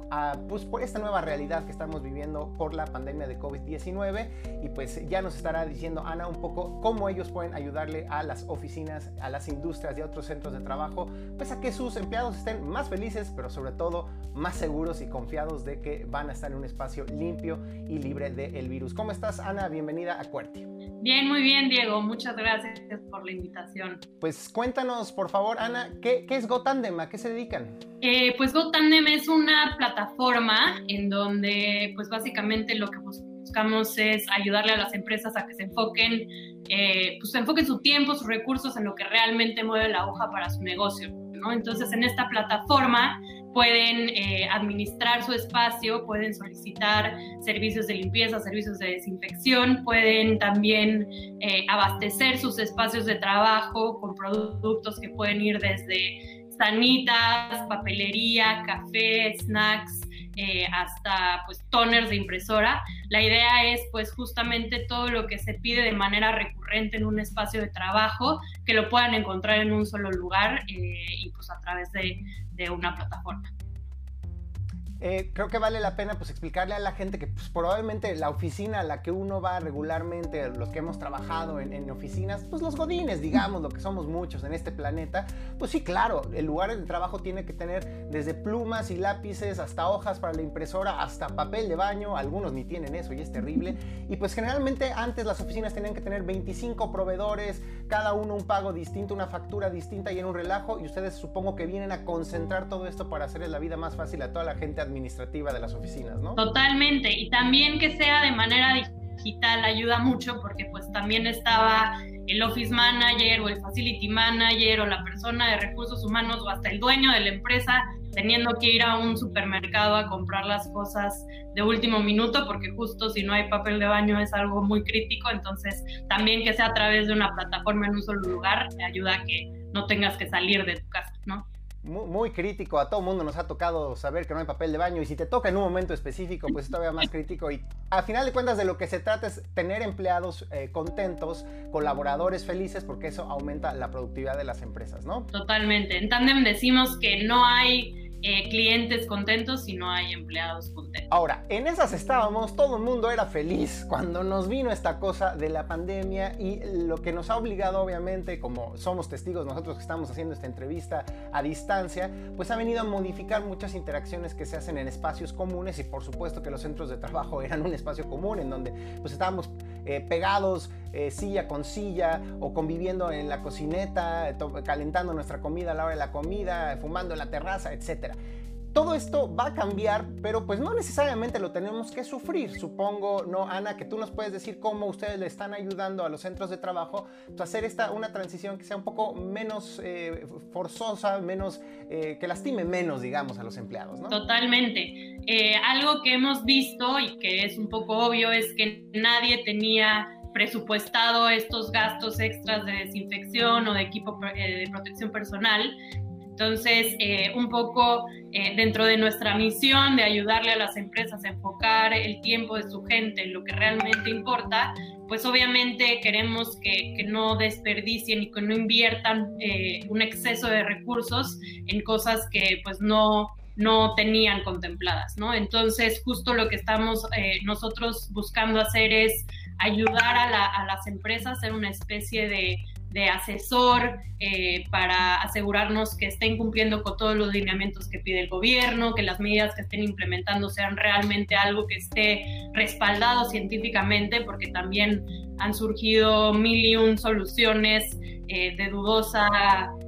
pues, por esta nueva realidad que estamos viviendo por la pandemia de COVID-19 y pues ya nos estará diciendo Ana un poco cómo ellos pueden ayudarle a las oficinas, a las industrias y a otros centros de trabajo, pues a que sus empleados estén más felices, pero sobre todo más seguros y confiados de que van a estar en un espacio limpio y libre del virus. ¿Cómo estás Ana? Bienvenida a Cuerti. Bien, muy bien Diego, muchas gracias por la invitación. Pues cuéntanos por favor Ana, ¿qué, qué es GoTandem? ¿A qué se dedican? Eh, pues GoTandem es una plataforma en donde pues básicamente lo que buscamos es ayudarle a las empresas a que se enfoquen, eh, pues enfoquen su tiempo, sus recursos en lo que realmente mueve la hoja para su negocio. ¿no? Entonces en esta plataforma pueden eh, administrar su espacio, pueden solicitar servicios de limpieza, servicios de desinfección, pueden también abastecer sus espacios de trabajo con productos que pueden ir desde sanitas, papelería, café, snacks, eh, hasta pues toners de impresora. La idea es pues justamente todo lo que se pide de manera recurrente en un espacio de trabajo, que lo puedan encontrar en un solo lugar eh, y pues a través de una plataforma. Eh, creo que vale la pena pues explicarle a la gente que pues, probablemente la oficina a la que uno va regularmente, los que hemos trabajado en, oficinas, pues los godines, digamos, lo que somos muchos en este planeta, pues sí, claro, el lugar de trabajo tiene que tener desde plumas y lápices hasta hojas para la impresora, hasta papel de baño, algunos ni tienen eso y es terrible. Y pues generalmente antes las oficinas tenían que tener 25 proveedores, cada uno un pago distinto, una factura distinta y en un relajo y ustedes supongo que vienen a concentrar todo esto para hacerles la vida más fácil a toda la gente administrativa de las oficinas, ¿no? Totalmente, y también que sea de manera digital ayuda mucho porque pues también estaba el office manager o el facility manager o la persona de recursos humanos o hasta el dueño de la empresa teniendo que ir a un supermercado a comprar las cosas de último minuto porque justo si no hay papel de baño es algo muy crítico, entonces también que sea a través de una plataforma en un solo lugar ayuda a que no tengas que salir de tu casa, ¿no? Muy, crítico, a todo mundo nos ha tocado saber que no hay papel de baño y si te toca en un momento específico, pues es todavía más crítico y a final de cuentas de lo que se trata es tener empleados eh, contentos, colaboradores felices, porque eso aumenta la productividad de las empresas, ¿no? Totalmente. En Tandem decimos que no hay eh, clientes contentos y no hay empleados contentos. Ahora, en esas estábamos, todo el mundo era feliz cuando nos vino esta cosa de la pandemia y lo que nos ha obligado obviamente, como somos testigos nosotros que estamos haciendo esta entrevista a distancia, pues ha venido a modificar muchas interacciones que se hacen en espacios comunes y por supuesto que los centros de trabajo eran un espacio común en donde pues estábamos eh, pegados eh, silla con silla o conviviendo en la cocineta, calentando nuestra comida a la hora de la comida, fumando en la terraza, Todo esto va a cambiar, pero pues no necesariamente lo tenemos que sufrir. Supongo, ¿no, Ana? Que tú nos puedes decir cómo ustedes le están ayudando a los centros de trabajo a hacer esta, una transición que sea un poco menos eh, forzosa, menos, que lastime menos, digamos, a los empleados, ¿no? Totalmente. algo que hemos visto y que es un poco obvio es que nadie tenía presupuestado estos gastos extras de desinfección o de equipo eh, de protección personal. Entonces, eh, un poco eh, dentro de nuestra misión de ayudarle a las empresas a enfocar el tiempo de su gente en lo que realmente importa, pues obviamente queremos que, que no desperdicien y que no inviertan un exceso de recursos en cosas que pues no, no tenían contempladas, ¿no? Entonces, justo lo que estamos nosotros buscando hacer es ayudar a, las empresas a ser una especie de, asesor eh, para asegurarnos que estén cumpliendo con todos los lineamientos que pide el gobierno, que las medidas que estén implementando sean realmente algo que esté respaldado científicamente, porque también han surgido mil y un soluciones eh, de dudosa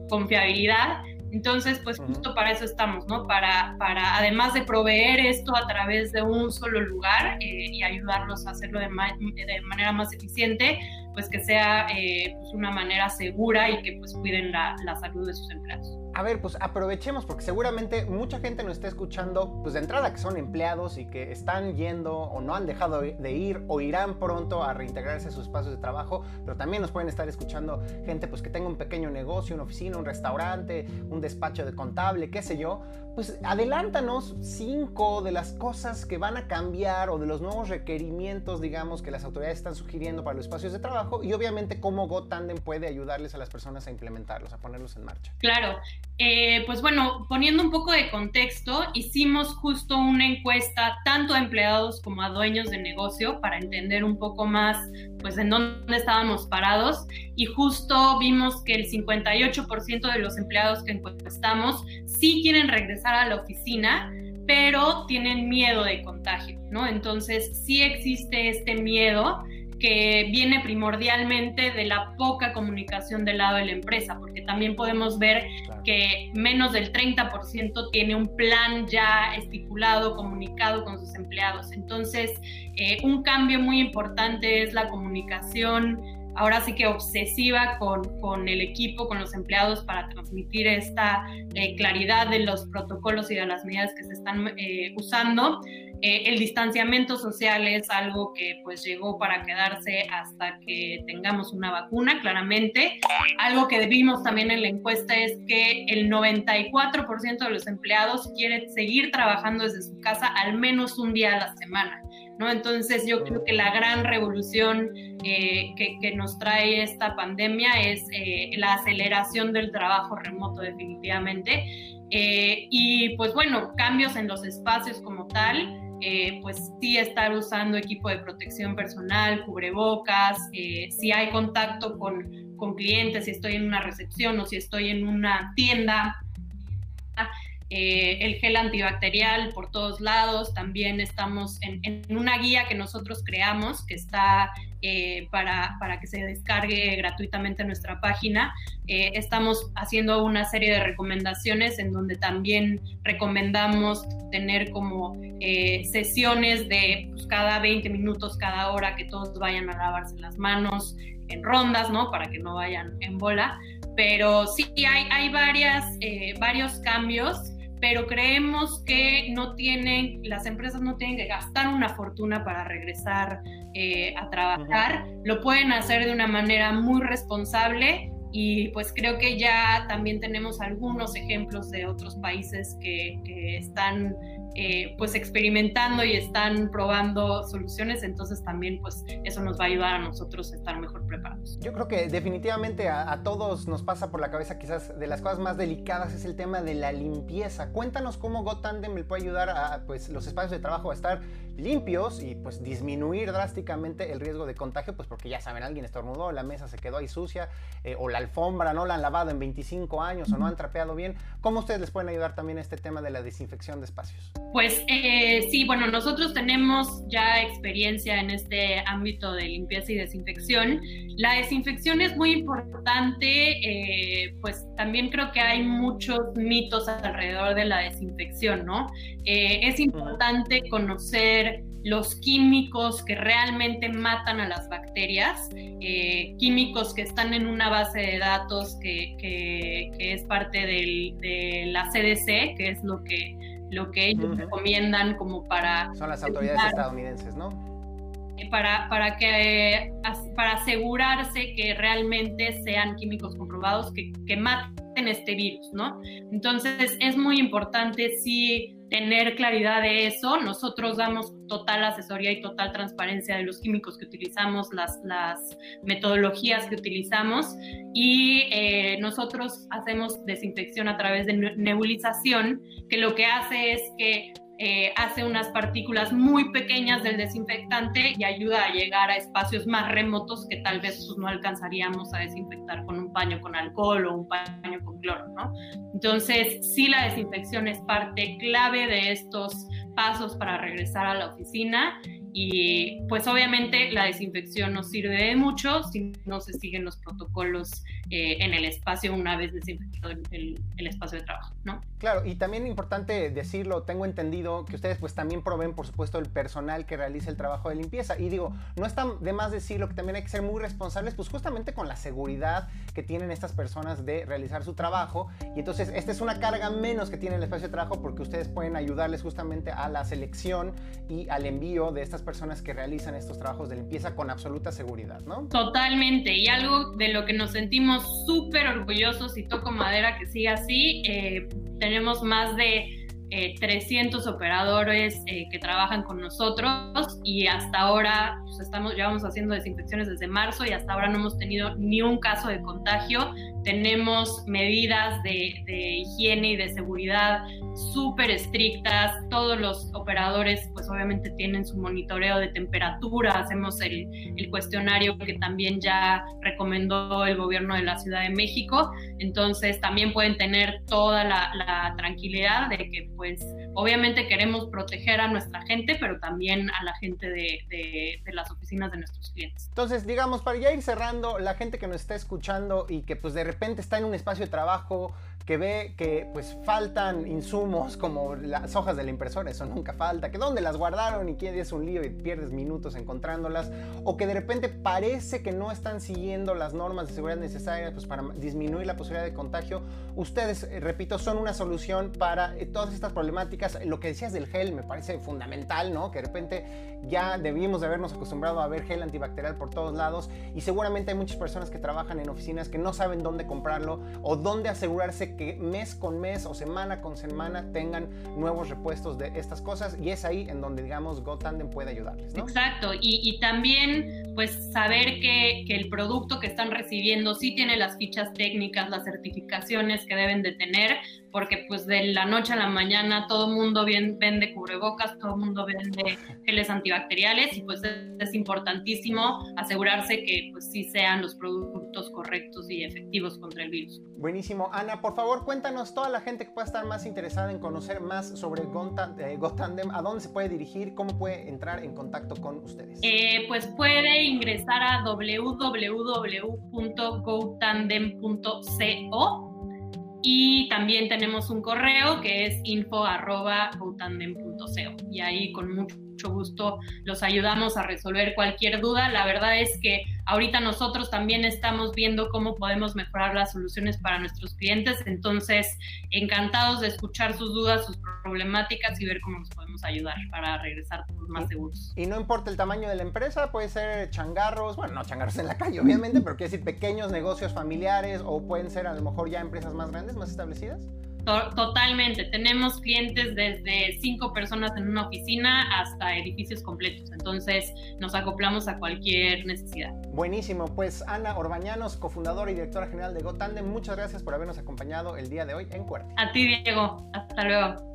confiabilidad. Entonces, pues justo para eso estamos, ¿no? Para, para además de proveer esto a través de un solo lugar eh, y ayudarlos a hacerlo de, de, manera más eficiente, pues que sea eh, pues una manera segura y que pues cuiden la, salud de sus empleados. a ver, pues aprovechemos porque seguramente mucha gente nos está escuchando, pues de entrada que son empleados y que están yendo o no han dejado de ir o irán pronto a reintegrarse a sus espacios de trabajo, pero también nos pueden estar escuchando gente pues que tenga un pequeño negocio, una oficina, un restaurante, un despacho de contable, qué sé yo. Pues adelántanos cinco de las cosas que van a cambiar o de los nuevos requerimientos, digamos, que las autoridades están sugiriendo para los espacios de trabajo y obviamente cómo GoTandem puede ayudarles a las personas a implementarlos, a ponerlos en marcha. Claro, eh, pues bueno, poniendo un poco de contexto, hicimos justo una encuesta tanto a empleados como a dueños de negocio para entender un poco más pues en dónde estábamos parados y justo vimos que el 58% de los empleados que encuestamos sí quieren regresar a la oficina, pero tienen miedo de contagio, ¿no? Entonces sí existe este miedo que viene primordialmente de la poca comunicación del lado de la empresa, porque también podemos ver que menos del 30% tiene un plan ya estipulado, comunicado con sus empleados. Entonces, eh, un cambio muy importante es la comunicación ahora sí que obsesiva con, con, el equipo, con los empleados para transmitir esta eh, claridad de los protocolos y de las medidas que se están eh, usando. Eh, el distanciamiento social es algo que pues llegó para quedarse hasta que tengamos una vacuna, claramente. Algo que vimos también en la encuesta es que el 94% de los empleados quieren seguir trabajando desde su casa al menos un día a la semana. ¿no? Entonces yo creo que la gran revolución eh, que, nos trae esta pandemia es eh, la aceleración del trabajo remoto definitivamente. y pues bueno, cambios en los espacios como tal, eh, pues sí estar usando equipo de protección personal, cubrebocas, eh, si hay contacto con, con, clientes, si estoy en una recepción o si estoy en una tienda, eh, el gel antibacterial por todos lados, también estamos en, en una guía que nosotros creamos que está eh, para, para, que se descargue gratuitamente en nuestra página. Eh, estamos haciendo una serie de recomendaciones en donde también recomendamos tener como eh, sesiones de pues, cada 20 minutos, cada hora, que todos vayan a lavarse las manos en rondas, ¿no? Para que no vayan en bola. Pero sí hay, hay varias, varios cambios pero creemos que no tienen, las empresas no tienen que gastar una fortuna para regresar eh, a trabajar, lo pueden hacer de una manera muy responsable y pues creo que ya también tenemos algunos ejemplos de otros países que, están eh, pues experimentando y están probando soluciones, entonces también pues eso nos va a ayudar a nosotros a estar mejor preparados. Yo creo que definitivamente a, todos nos pasa por la cabeza quizás de las cosas más delicadas es el tema de la limpieza. Cuéntanos cómo GoTandem le puede ayudar a pues los espacios de trabajo a estar limpios y pues disminuir drásticamente el riesgo de contagio, pues porque ya saben, alguien estornudó, la mesa se quedó ahí sucia eh, o la alfombra no la han lavado en 25 años o no han trapeado bien. ¿Cómo ustedes les pueden ayudar también a este tema de la desinfección de espacios? Pues eh, sí, bueno, nosotros tenemos ya experiencia en este ámbito de limpieza y desinfección. La desinfección es muy importante, eh, pues también creo que hay muchos mitos alrededor de la desinfección, ¿no? Eh, es importante conocer los químicos que realmente matan a las bacterias, químicos que están en una base de datos que, que, que es parte del, de la CDC, que es lo que lo que ellos recomiendan como para... Son las autoridades estadounidenses, ¿no? Eh, para, para, que, para asegurarse que realmente sean químicos comprobados que, que maten este virus, ¿no? Entonces es muy importante sí tener claridad de eso. Nosotros damos total asesoría y total transparencia de los químicos que utilizamos, las, las metodologías que utilizamos y eh, nosotros hacemos desinfección a través de nebulización, que lo que hace es que eh, hace unas partículas muy pequeñas del desinfectante y ayuda a llegar a espacios más remotos que tal vez pues, no alcanzaríamos a desinfectar con un paño con alcohol o un paño con cloro, ¿no? Entonces, sí la desinfección es parte clave de estos pasos para regresar a la oficina y pues obviamente la desinfección no sirve de mucho si no se siguen los protocolos eh, en el espacio una vez desinfectado el, espacio de trabajo, ¿no? Claro, y también importante decirlo, tengo entendido que ustedes pues también proveen por supuesto el personal que realiza el trabajo de limpieza y digo, no está de más decirlo que también hay que ser muy responsables pues justamente con la seguridad que tienen estas personas de realizar su trabajo y entonces esta es una carga menos que tiene el espacio de trabajo porque ustedes pueden ayudarles justamente a la selección y al envío de estas personas que realizan estos trabajos de limpieza con absoluta seguridad, ¿no? Totalmente, y algo de lo que nos sentimos súper orgullosos y toco madera que siga así, eh, tenemos más de 300 eh, operadores eh, que trabajan con nosotros y hasta ahora pues estamos, llevamos haciendo desinfecciones desde marzo y hasta ahora no hemos tenido ni un caso de contagio. Tenemos medidas de, higiene y de seguridad súper estrictas. Todos los operadores pues obviamente tienen su monitoreo de temperatura. Hacemos el, el cuestionario que también ya recomendó el gobierno de la Ciudad de México. Entonces también pueden tener toda la, la tranquilidad de que pues obviamente queremos proteger a nuestra gente, pero también a la gente de, de, las oficinas de nuestros clientes. Entonces, digamos, para ya ir cerrando, la gente que nos está escuchando y que pues de repente está en un espacio de trabajo que ve que pues faltan insumos como las hojas de la impresora, eso nunca falta, que dónde las guardaron y quieres un lío y pierdes minutos encontrándolas, o que de repente parece que no están siguiendo las normas de seguridad necesarias pues, para disminuir la posibilidad de contagio, ustedes, eh, repito, son una solución para eh, todas estas problemáticas. Lo que decías del gel me parece fundamental, ¿no? Que de repente ya debimos de habernos acostumbrado a ver gel antibacterial por todos lados y seguramente hay muchas personas que trabajan en oficinas que no saben dónde comprarlo o dónde asegurarse que mes con mes o semana con semana tengan nuevos repuestos de estas cosas y es ahí en donde digamos GoTandem puede ayudarles. Exacto, y, también pues saber que, que, el producto que están recibiendo sí tiene las fichas técnicas, las certificaciones que deben de tener, porque pues de la noche a la mañana todo el mundo vende cubrebocas, todo el mundo vende geles antibacteriales y pues es, importantísimo asegurarse que pues sí sean los productos correctos y efectivos contra el virus. Buenísimo. Ana, por favor, cuéntanos toda la gente que pueda estar más interesada en conocer más sobre eh, GoTandem, a dónde se puede dirigir, cómo puede entrar en contacto con ustedes. Eh, pues puede ingresar a www.gotandem.co y también tenemos un correo que es info.gotandem.co y ahí con mucho gusto los ayudamos a resolver cualquier duda. La verdad es que ahorita nosotros también estamos viendo cómo podemos mejorar las soluciones para nuestros clientes, entonces encantados de escuchar sus dudas, sus problemáticas y ver cómo nos podemos ayudar para regresar más seguros. Y no importa el tamaño de la empresa, puede ser changarros, bueno, no changarros en la calle obviamente, pero quiere decir pequeños negocios familiares o pueden ser a lo mejor ya empresas más grandes, más establecidas. Totalmente. Tenemos clientes desde cinco personas en una oficina hasta edificios completos. Entonces nos acoplamos a cualquier necesidad. Buenísimo. Pues Ana Orbañanos, cofundadora y directora general de GoTandem, muchas gracias por habernos acompañado el día de hoy en Cuerte. A ti, Diego. Hasta luego.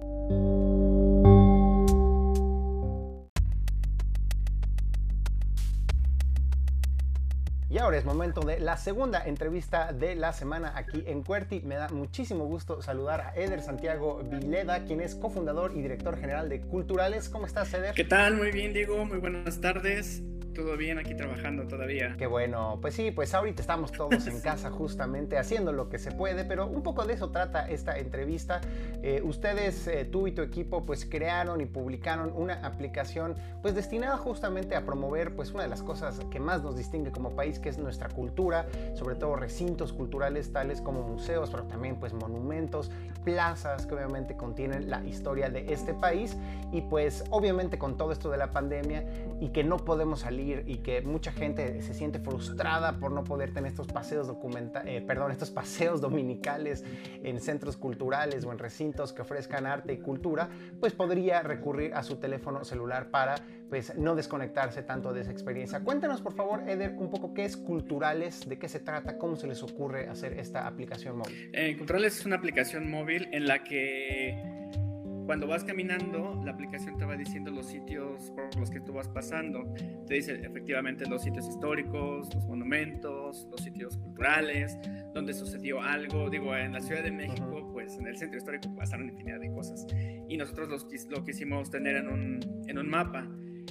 Y ahora es momento de la segunda entrevista de la semana aquí en Cuerti. Me da muchísimo gusto saludar a Eder Santiago Vileda, quien es cofundador y director general de Culturales. ¿Cómo estás, Eder? ¿Qué tal? Muy bien, Diego. Muy buenas tardes todo bien aquí trabajando todavía. Qué bueno, pues sí, pues ahorita estamos todos en casa justamente haciendo lo que se puede, pero un poco de eso trata esta entrevista. Eh, ustedes, eh, tú y tu equipo, pues crearon y publicaron una aplicación pues destinada justamente a promover pues una de las cosas que más nos distingue como país, que es nuestra cultura, sobre todo recintos culturales tales como museos, pero también pues monumentos, plazas que obviamente contienen la historia de este país y pues obviamente con todo esto de la pandemia y que no podemos salir y que mucha gente se siente frustrada por no poder tener estos paseos documenta eh, perdón, estos paseos dominicales en centros culturales o en recintos que ofrezcan arte y cultura, pues podría recurrir a su teléfono celular para pues no desconectarse tanto de esa experiencia. Cuéntanos por favor, Eder, un poco qué es Culturales, de qué se trata, cómo se les ocurre hacer esta aplicación móvil. Eh, Culturales es una aplicación móvil en la que cuando vas caminando, la aplicación te va diciendo los sitios por los que tú vas pasando. Te dice efectivamente los sitios históricos, los monumentos, los sitios culturales, donde sucedió algo. Digo, en la Ciudad de México, pues en el centro histórico pasaron infinidad de cosas. Y nosotros los, lo quisimos tener en un, en un mapa.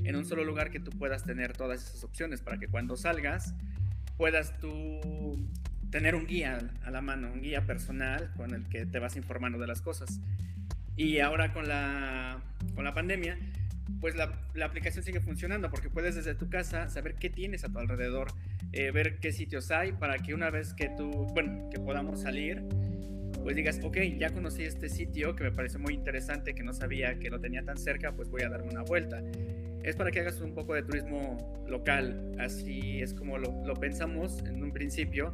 En un solo lugar que tú puedas tener todas esas opciones para que cuando salgas puedas tú tener un guía a la mano, un guía personal con el que te vas informando de las cosas. Y ahora con la, con la pandemia, pues la, la, aplicación sigue funcionando porque puedes desde tu casa saber qué tienes a tu alrededor, eh, ver qué sitios hay para que una vez que tú, bueno, que podamos salir, pues digas, ok, ya conocí este sitio que me parece muy interesante, que no sabía que lo tenía tan cerca, pues voy a darme una vuelta. Es para que hagas un poco de turismo local, así es como lo, lo pensamos en un principio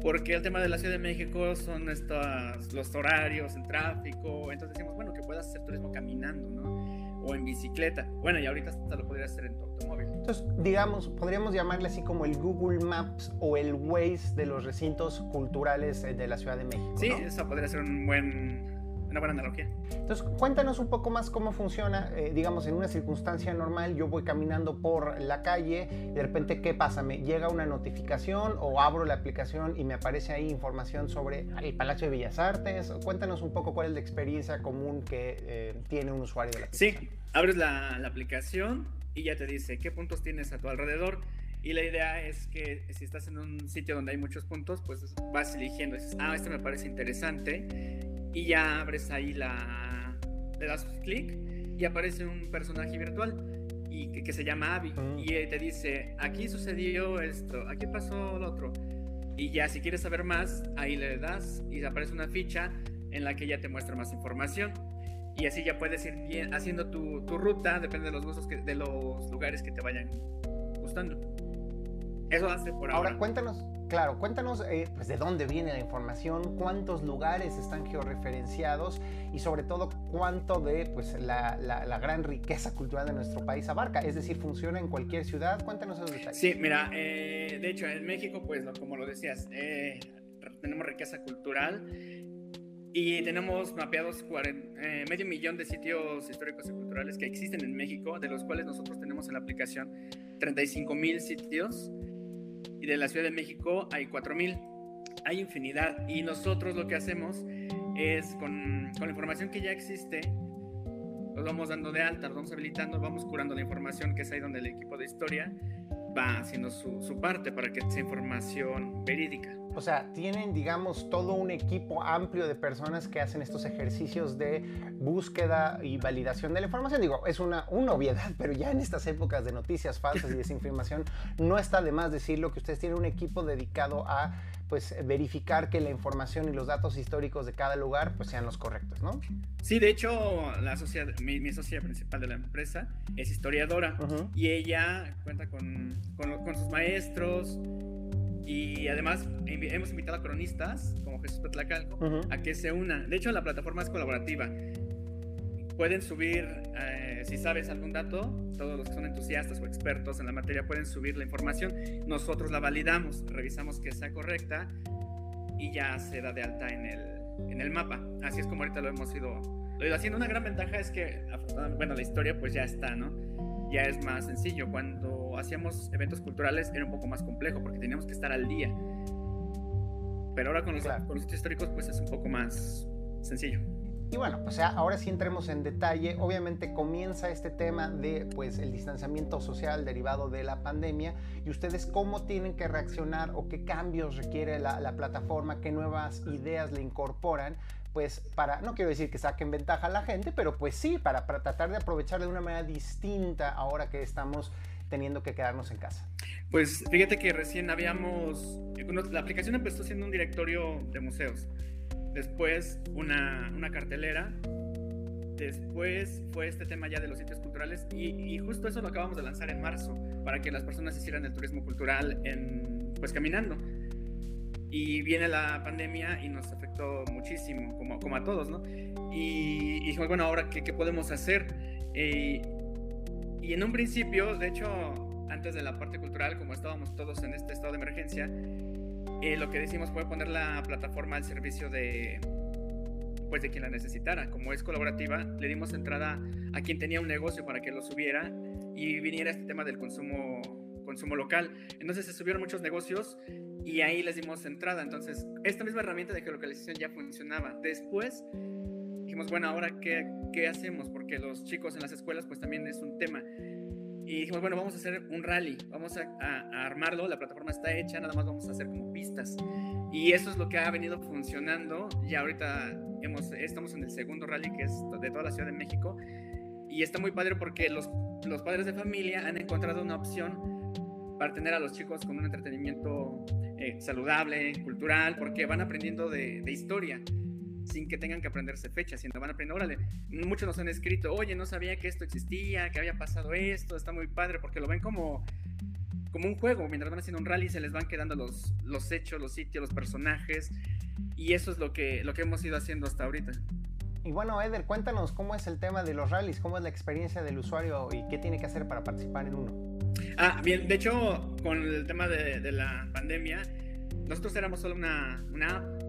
porque el tema de la Ciudad de México son estos, los horarios, el tráfico, entonces decimos, bueno, que puedas hacer turismo caminando, ¿no? O en bicicleta. Bueno, y ahorita hasta lo podrías hacer en tu automóvil. Entonces, digamos, podríamos llamarle así como el Google Maps o el Waze de los recintos culturales eh, de la Ciudad de México. Sí, eso podría ser un buen una buena analogía. Entonces, cuéntanos un poco más cómo funciona, eh, digamos, en una circunstancia normal, yo voy caminando por la calle, de repente, ¿qué pasa? ¿Me llega una notificación o abro la aplicación y me aparece ahí información sobre el Palacio de Bellas Artes? Cuéntanos un poco cuál es la experiencia común que eh, tiene un usuario de la aplicación. Sí, abres la, la aplicación y ya te dice qué puntos tienes a tu alrededor. Y la idea es que si estás en un sitio donde hay muchos puntos, pues vas eligiendo. Dices, ah, este me parece interesante y ya abres ahí la... le das clic y aparece un personaje virtual y que, se llama Abby ah. y te dice, aquí sucedió esto, aquí pasó lo otro. Y ya si quieres saber más, ahí le das y aparece una ficha en la que ya te muestra más información. Y así ya puedes ir bien, haciendo tu, tu, ruta, depende de los gustos, que, de los lugares que te vayan gustando. Eso hace por ahora. Ahora cuéntanos, Claro, cuéntanos eh, pues, de dónde viene la información, cuántos lugares están georreferenciados y sobre todo cuánto de pues, la, la, gran riqueza cultural de nuestro país abarca. Es decir, funciona en cualquier ciudad. Cuéntanos esos detalles. Sí, mira, eh, de hecho en México, pues como lo decías, eh, tenemos riqueza cultural y tenemos mapeados medio millón de sitios históricos y culturales que existen en México, de los cuales nosotros tenemos en la aplicación 35 mil sitios y de la Ciudad de México hay 4.000. Hay infinidad y nosotros lo que hacemos es con, con la información que ya existe, los vamos dando de alta, los vamos habilitando, vamos curando la información que es ahí donde el equipo de historia va haciendo su, su parte para que sea información verídica. O sea, tienen, digamos, todo un equipo amplio de personas que hacen estos ejercicios de búsqueda y validación de la información. Digo, es una, una obviedad, pero ya en estas épocas de noticias falsas y desinformación, no está de más decirlo que ustedes tienen un equipo dedicado a pues verificar que la información y los datos históricos de cada lugar pues sean los correctos, ¿no? Sí, de hecho, la socia, mi, mi socia principal de la empresa es historiadora y ella cuenta con, con, con sus maestros, y además hemos invitado a cronistas como Jesús Petlacalco a que se unan. De hecho, la plataforma es colaborativa. Pueden subir, eh, si sabes algún dato, todos los que son entusiastas o expertos en la materia pueden subir la información. Nosotros la validamos, revisamos que sea correcta y ya se da de alta en el, en el mapa. Así es como ahorita lo hemos ido, lo ido haciendo. Una gran ventaja es que, bueno, la historia pues ya está, ¿no? Ya es más sencillo. Cuando hacíamos eventos culturales era un poco más complejo porque teníamos que estar al día. Pero ahora con los, con los históricos pues es un poco más sencillo. Y bueno, pues ahora sí entremos en detalle. Obviamente comienza este tema de pues el distanciamiento social derivado de la pandemia y ustedes cómo tienen que reaccionar o qué cambios requiere la, la plataforma, qué nuevas ideas le incorporan pues para, no quiero decir que saquen ventaja a la gente, pero pues sí, para, para tratar de aprovechar de una manera distinta ahora que estamos teniendo que quedarnos en casa? Pues fíjate que recién habíamos, la aplicación empezó siendo un directorio de museos, después una, una cartelera, después fue este tema ya de los sitios culturales y, justo eso lo acabamos de lanzar en marzo para que las personas hicieran el turismo cultural en, pues caminando. Y viene la pandemia y nos afectó muchísimo, como, como a todos, ¿no? Y, dijimos, bueno, ahora, ¿qué, qué podemos hacer? Eh, y en un principio, de hecho, antes de la parte cultural, como estábamos todos en este estado de emergencia, eh, lo que decimos fue poner la plataforma al servicio de, pues, de quien la necesitara. Como es colaborativa, le dimos entrada a quien tenía un negocio para que lo subiera y viniera este tema del consumo, consumo local. Entonces se subieron muchos negocios y ahí les dimos entrada. Entonces, esta misma herramienta de geolocalización ya funcionaba. Después dijimos, bueno, ahora qué, qué hacemos, porque los chicos en las escuelas pues también es un tema. Y dijimos, bueno, vamos a hacer un rally, vamos a, a, armarlo, la plataforma está hecha, nada más vamos a hacer como pistas. Y eso es lo que ha venido funcionando. Y ahorita hemos, estamos en el segundo rally que es de toda la Ciudad de México. Y está muy padre porque los, los padres de familia han encontrado una opción para tener a los chicos con un entretenimiento eh, saludable, cultural, porque van aprendiendo de, de, historia sin que tengan que aprenderse fechas, sino van aprendiendo, órale, muchos nos han escrito, oye, no sabía que esto existía, que había pasado esto, está muy padre, porque lo ven como, como un juego, mientras van haciendo un rally se les van quedando los, los hechos, los sitios, los personajes, y eso es lo que, lo que hemos ido haciendo hasta ahorita. Y bueno, Eder, cuéntanos cómo es el tema de los rallies, cómo es la experiencia del usuario y qué tiene que hacer para participar en uno. Ah, bien, de hecho, con el tema de, de la pandemia, nosotros éramos solo una, una app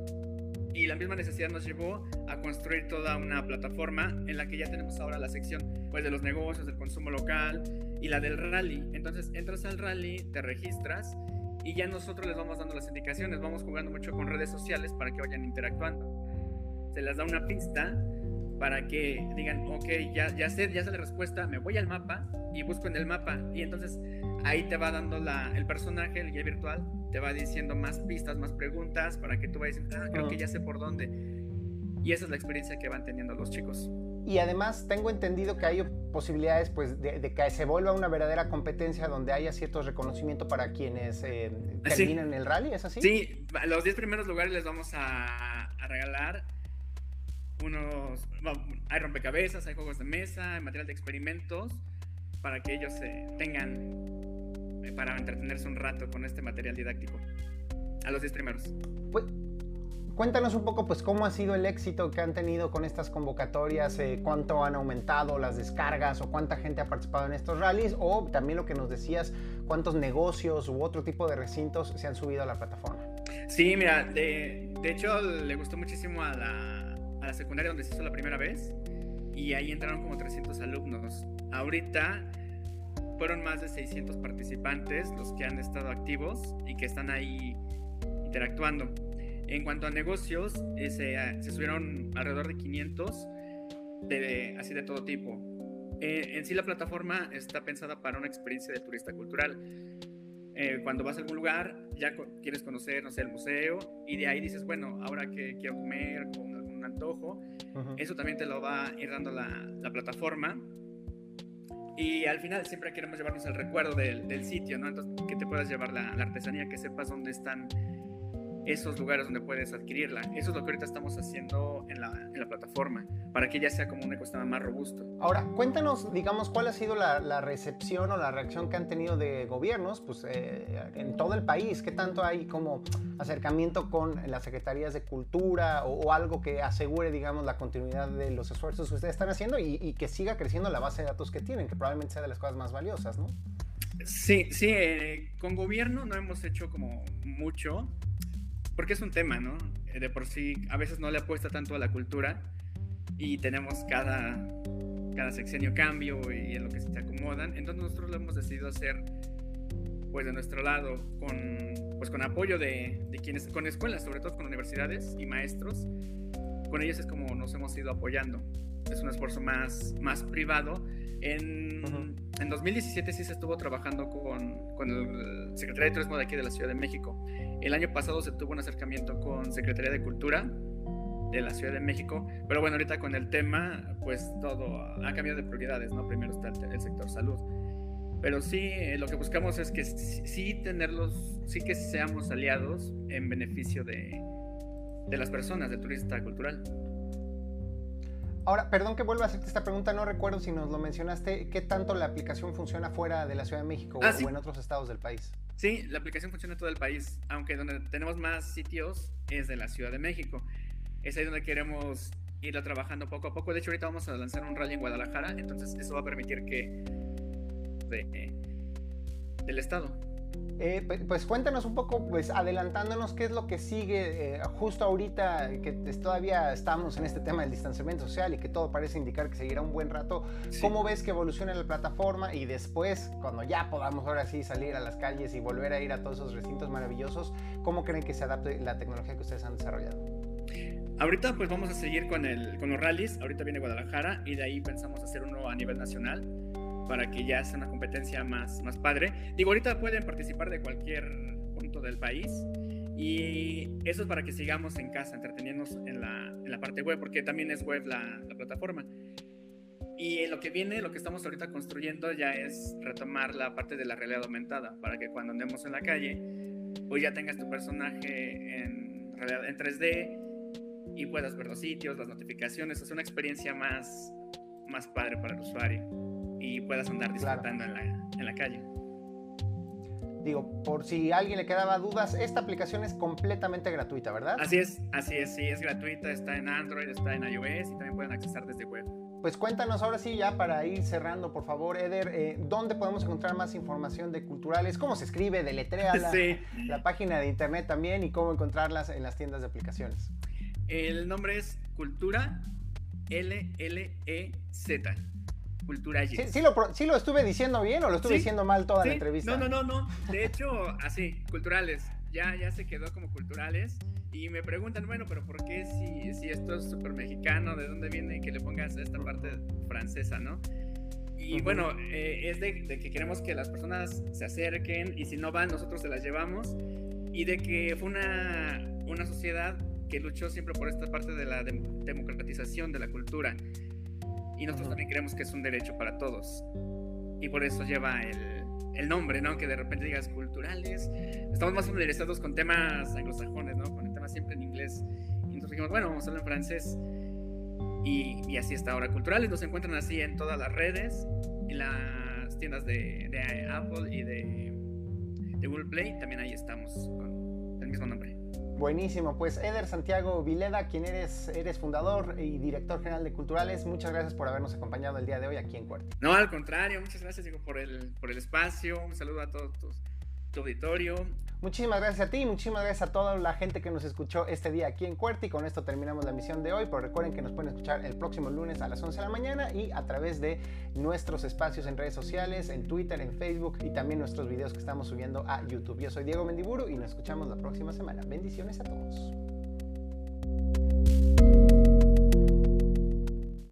y la misma necesidad nos llevó a construir toda una plataforma en la que ya tenemos ahora la sección pues, de los negocios, del consumo local y la del rally. Entonces entras al rally, te registras y ya nosotros les vamos dando las indicaciones, vamos jugando mucho con redes sociales para que vayan interactuando. Se les da una pista para que digan, ok, ya, ya sé, ya sé la respuesta, me voy al mapa y busco en el mapa. Y entonces ahí te va dando la, el personaje, el guía virtual, te va diciendo más pistas, más preguntas para que tú vayas diciendo, ah, creo que ya sé por dónde. Y esa es la experiencia que van teniendo los chicos. Y además tengo entendido que hay posibilidades pues, de, de que se vuelva una verdadera competencia donde haya cierto reconocimiento para quienes eh, terminan sí. el rally, ¿es así? Sí, los 10 primeros lugares les vamos a, a regalar unos... hay rompecabezas, hay juegos de mesa, hay material de experimentos para que ellos eh, tengan eh, para entretenerse un rato con este material didáctico. A los 10 primeros. Pues, cuéntanos un poco, pues, cómo ha sido el éxito que han tenido con estas convocatorias, eh, cuánto han aumentado las descargas o cuánta gente ha participado en estos rallies, o también lo que nos decías, cuántos negocios u otro tipo de recintos se han subido a la plataforma. Sí, mira, de, de hecho le gustó muchísimo a la, a la secundaria donde se hizo la primera vez y ahí entraron como 300 alumnos. Ahorita fueron más de 600 participantes los que han estado activos y que están ahí interactuando. En cuanto a negocios, se, se, subieron alrededor de 500, de, así de todo tipo. Eh, en sí la plataforma está pensada para una experiencia de turista cultural. Eh, cuando vas a algún lugar, ya quieres conocer, no sé, el museo, y de ahí dices, bueno, ahora que quiero comer algún antojo, uh -huh. eso también te lo va a ir dando la, la plataforma y al final siempre queremos llevarnos el recuerdo del, del sitio, ¿no? Entonces, que te puedas llevar la, la, artesanía, que sepas dónde están esos lugares donde puedes adquirirla. Eso es lo que ahorita estamos haciendo en la, en la plataforma, para que ya sea como un ecosistema más robusto. Ahora, cuéntanos, digamos, cuál ha sido la, la recepción o la reacción que han tenido de gobiernos pues, eh, en todo el país. ¿Qué tanto hay como acercamiento con las secretarías de cultura o, o, algo que asegure, digamos, la continuidad de los esfuerzos que ustedes están haciendo y, y que siga creciendo la base de datos que tienen, que probablemente sea de las cosas más valiosas, ¿no? Sí, sí, eh, con gobierno no hemos hecho como mucho, porque es un tema, ¿no? De por sí a veces no le apuesta tanto a la cultura y tenemos cada, cada sexenio cambio y en lo que se acomodan. Entonces nosotros lo hemos decidido hacer pues de nuestro lado con, pues, con apoyo de, de quienes, con escuelas, sobre todo con universidades y maestros. Con ellos es como nos hemos ido apoyando. Es un esfuerzo más, más privado. En, uh -huh. en 2017 sí se estuvo trabajando con, con el Secretario de Turismo de aquí de la Ciudad de México el año pasado se tuvo un acercamiento con Secretaría de Cultura de la Ciudad de México, pero bueno, ahorita con el tema, pues todo ha cambiado de prioridades, ¿no? Primero está el, el sector salud. Pero sí, eh, lo que buscamos es que sí tenerlos, sí que seamos aliados en beneficio de, de las personas, del turista cultural. Ahora, perdón que vuelva a hacerte esta pregunta, no recuerdo si nos lo mencionaste, ¿qué tanto la aplicación funciona fuera de la Ciudad de México ah, o, sí. en otros estados del país? Sí, la aplicación funciona en todo el país, aunque donde tenemos más sitios es de la Ciudad de México. Es ahí donde queremos irla trabajando poco a poco. De hecho, ahorita vamos a lanzar un rally en Guadalajara, entonces eso va a permitir que... De, del estado. Eh, pues cuéntanos un poco, pues adelantándonos qué es lo que sigue eh, justo ahorita, que todavía estamos en este tema del distanciamiento social y que todo parece indicar que seguirá un buen rato. Sí. ¿Cómo ves que evoluciona la plataforma y después, cuando ya podamos ahora sí salir a las calles y volver a ir a todos esos recintos maravillosos, cómo creen que se adapte la tecnología que ustedes han desarrollado? Ahorita pues vamos a seguir con, el, con los rallies, ahorita viene Guadalajara y de ahí pensamos hacer uno a nivel nacional para que ya sea una competencia más, más padre. Digo, ahorita pueden participar de cualquier punto del país y eso es para que sigamos en casa, entreteniéndonos en la, en la parte web, porque también es web la, la plataforma. Y lo que viene, lo que estamos ahorita construyendo ya es retomar la parte de la realidad aumentada, para que cuando andemos en la calle, pues ya tengas tu personaje en, en 3D y puedas ver los sitios, las notificaciones, es una experiencia más, más padre para el usuario y puedas andar disfrutando en, la, en la calle. Digo, por si a alguien le quedaba dudas, esta aplicación es completamente gratuita, ¿verdad? Así es, así es, sí, es gratuita, está en Android, está en iOS y también pueden accesar desde web. Pues cuéntanos ahora sí, ya para ir cerrando, por favor, Eder, eh, ¿dónde podemos encontrar más información de culturales? ¿Cómo se escribe? Deletrea la, la página de internet también y cómo encontrarlas en las tiendas de aplicaciones. El nombre es Cultura L-L-E-Z. Cultura ¿Sí, sí, lo, ¿Sí, lo, estuve diciendo bien o lo estuve diciendo mal toda la entrevista? No, no, no, no. De hecho, así, culturales. Ya, ya se quedó como culturales. Y me preguntan, bueno, pero ¿por qué si, si esto es súper mexicano? ¿De dónde viene que le pongas esta parte francesa, no? Y bueno, eh, es de, de, que queremos que las personas se acerquen y si no van, nosotros se las llevamos. Y de que fue una, una sociedad que luchó siempre por esta parte de la democratización de la cultura. Y nosotros también creemos que es un derecho para todos. Y por eso lleva el, el nombre, ¿no? Que de repente digas culturales. Estamos más familiarizados con temas anglosajones, ¿no? Con el tema siempre en inglés. Y nosotros dijimos, bueno, vamos a hablar en francés. Y, y, así está ahora. Culturales nos encuentran así en todas las redes, en las tiendas de, de Apple y de, de Google Play. También ahí estamos con el mismo nombre. Buenísimo, pues Eder Santiago Vileda, quien eres, eres fundador y director general de Culturales, muchas gracias por habernos acompañado el día de hoy aquí en Cuarto. No, al contrario, muchas gracias digo, por, el, por el espacio, un saludo a todos tu auditorio. Muchísimas gracias a ti, muchísimas gracias a toda la gente que nos escuchó este día aquí en Cuerta y con esto terminamos la emisión de hoy, pero recuerden que nos pueden escuchar el próximo lunes a las 11 de la mañana y a través de nuestros espacios en redes sociales, en Twitter, en Facebook y también nuestros videos que estamos subiendo a YouTube. Yo soy Diego Mendiburu y nos escuchamos la próxima semana. Bendiciones a todos.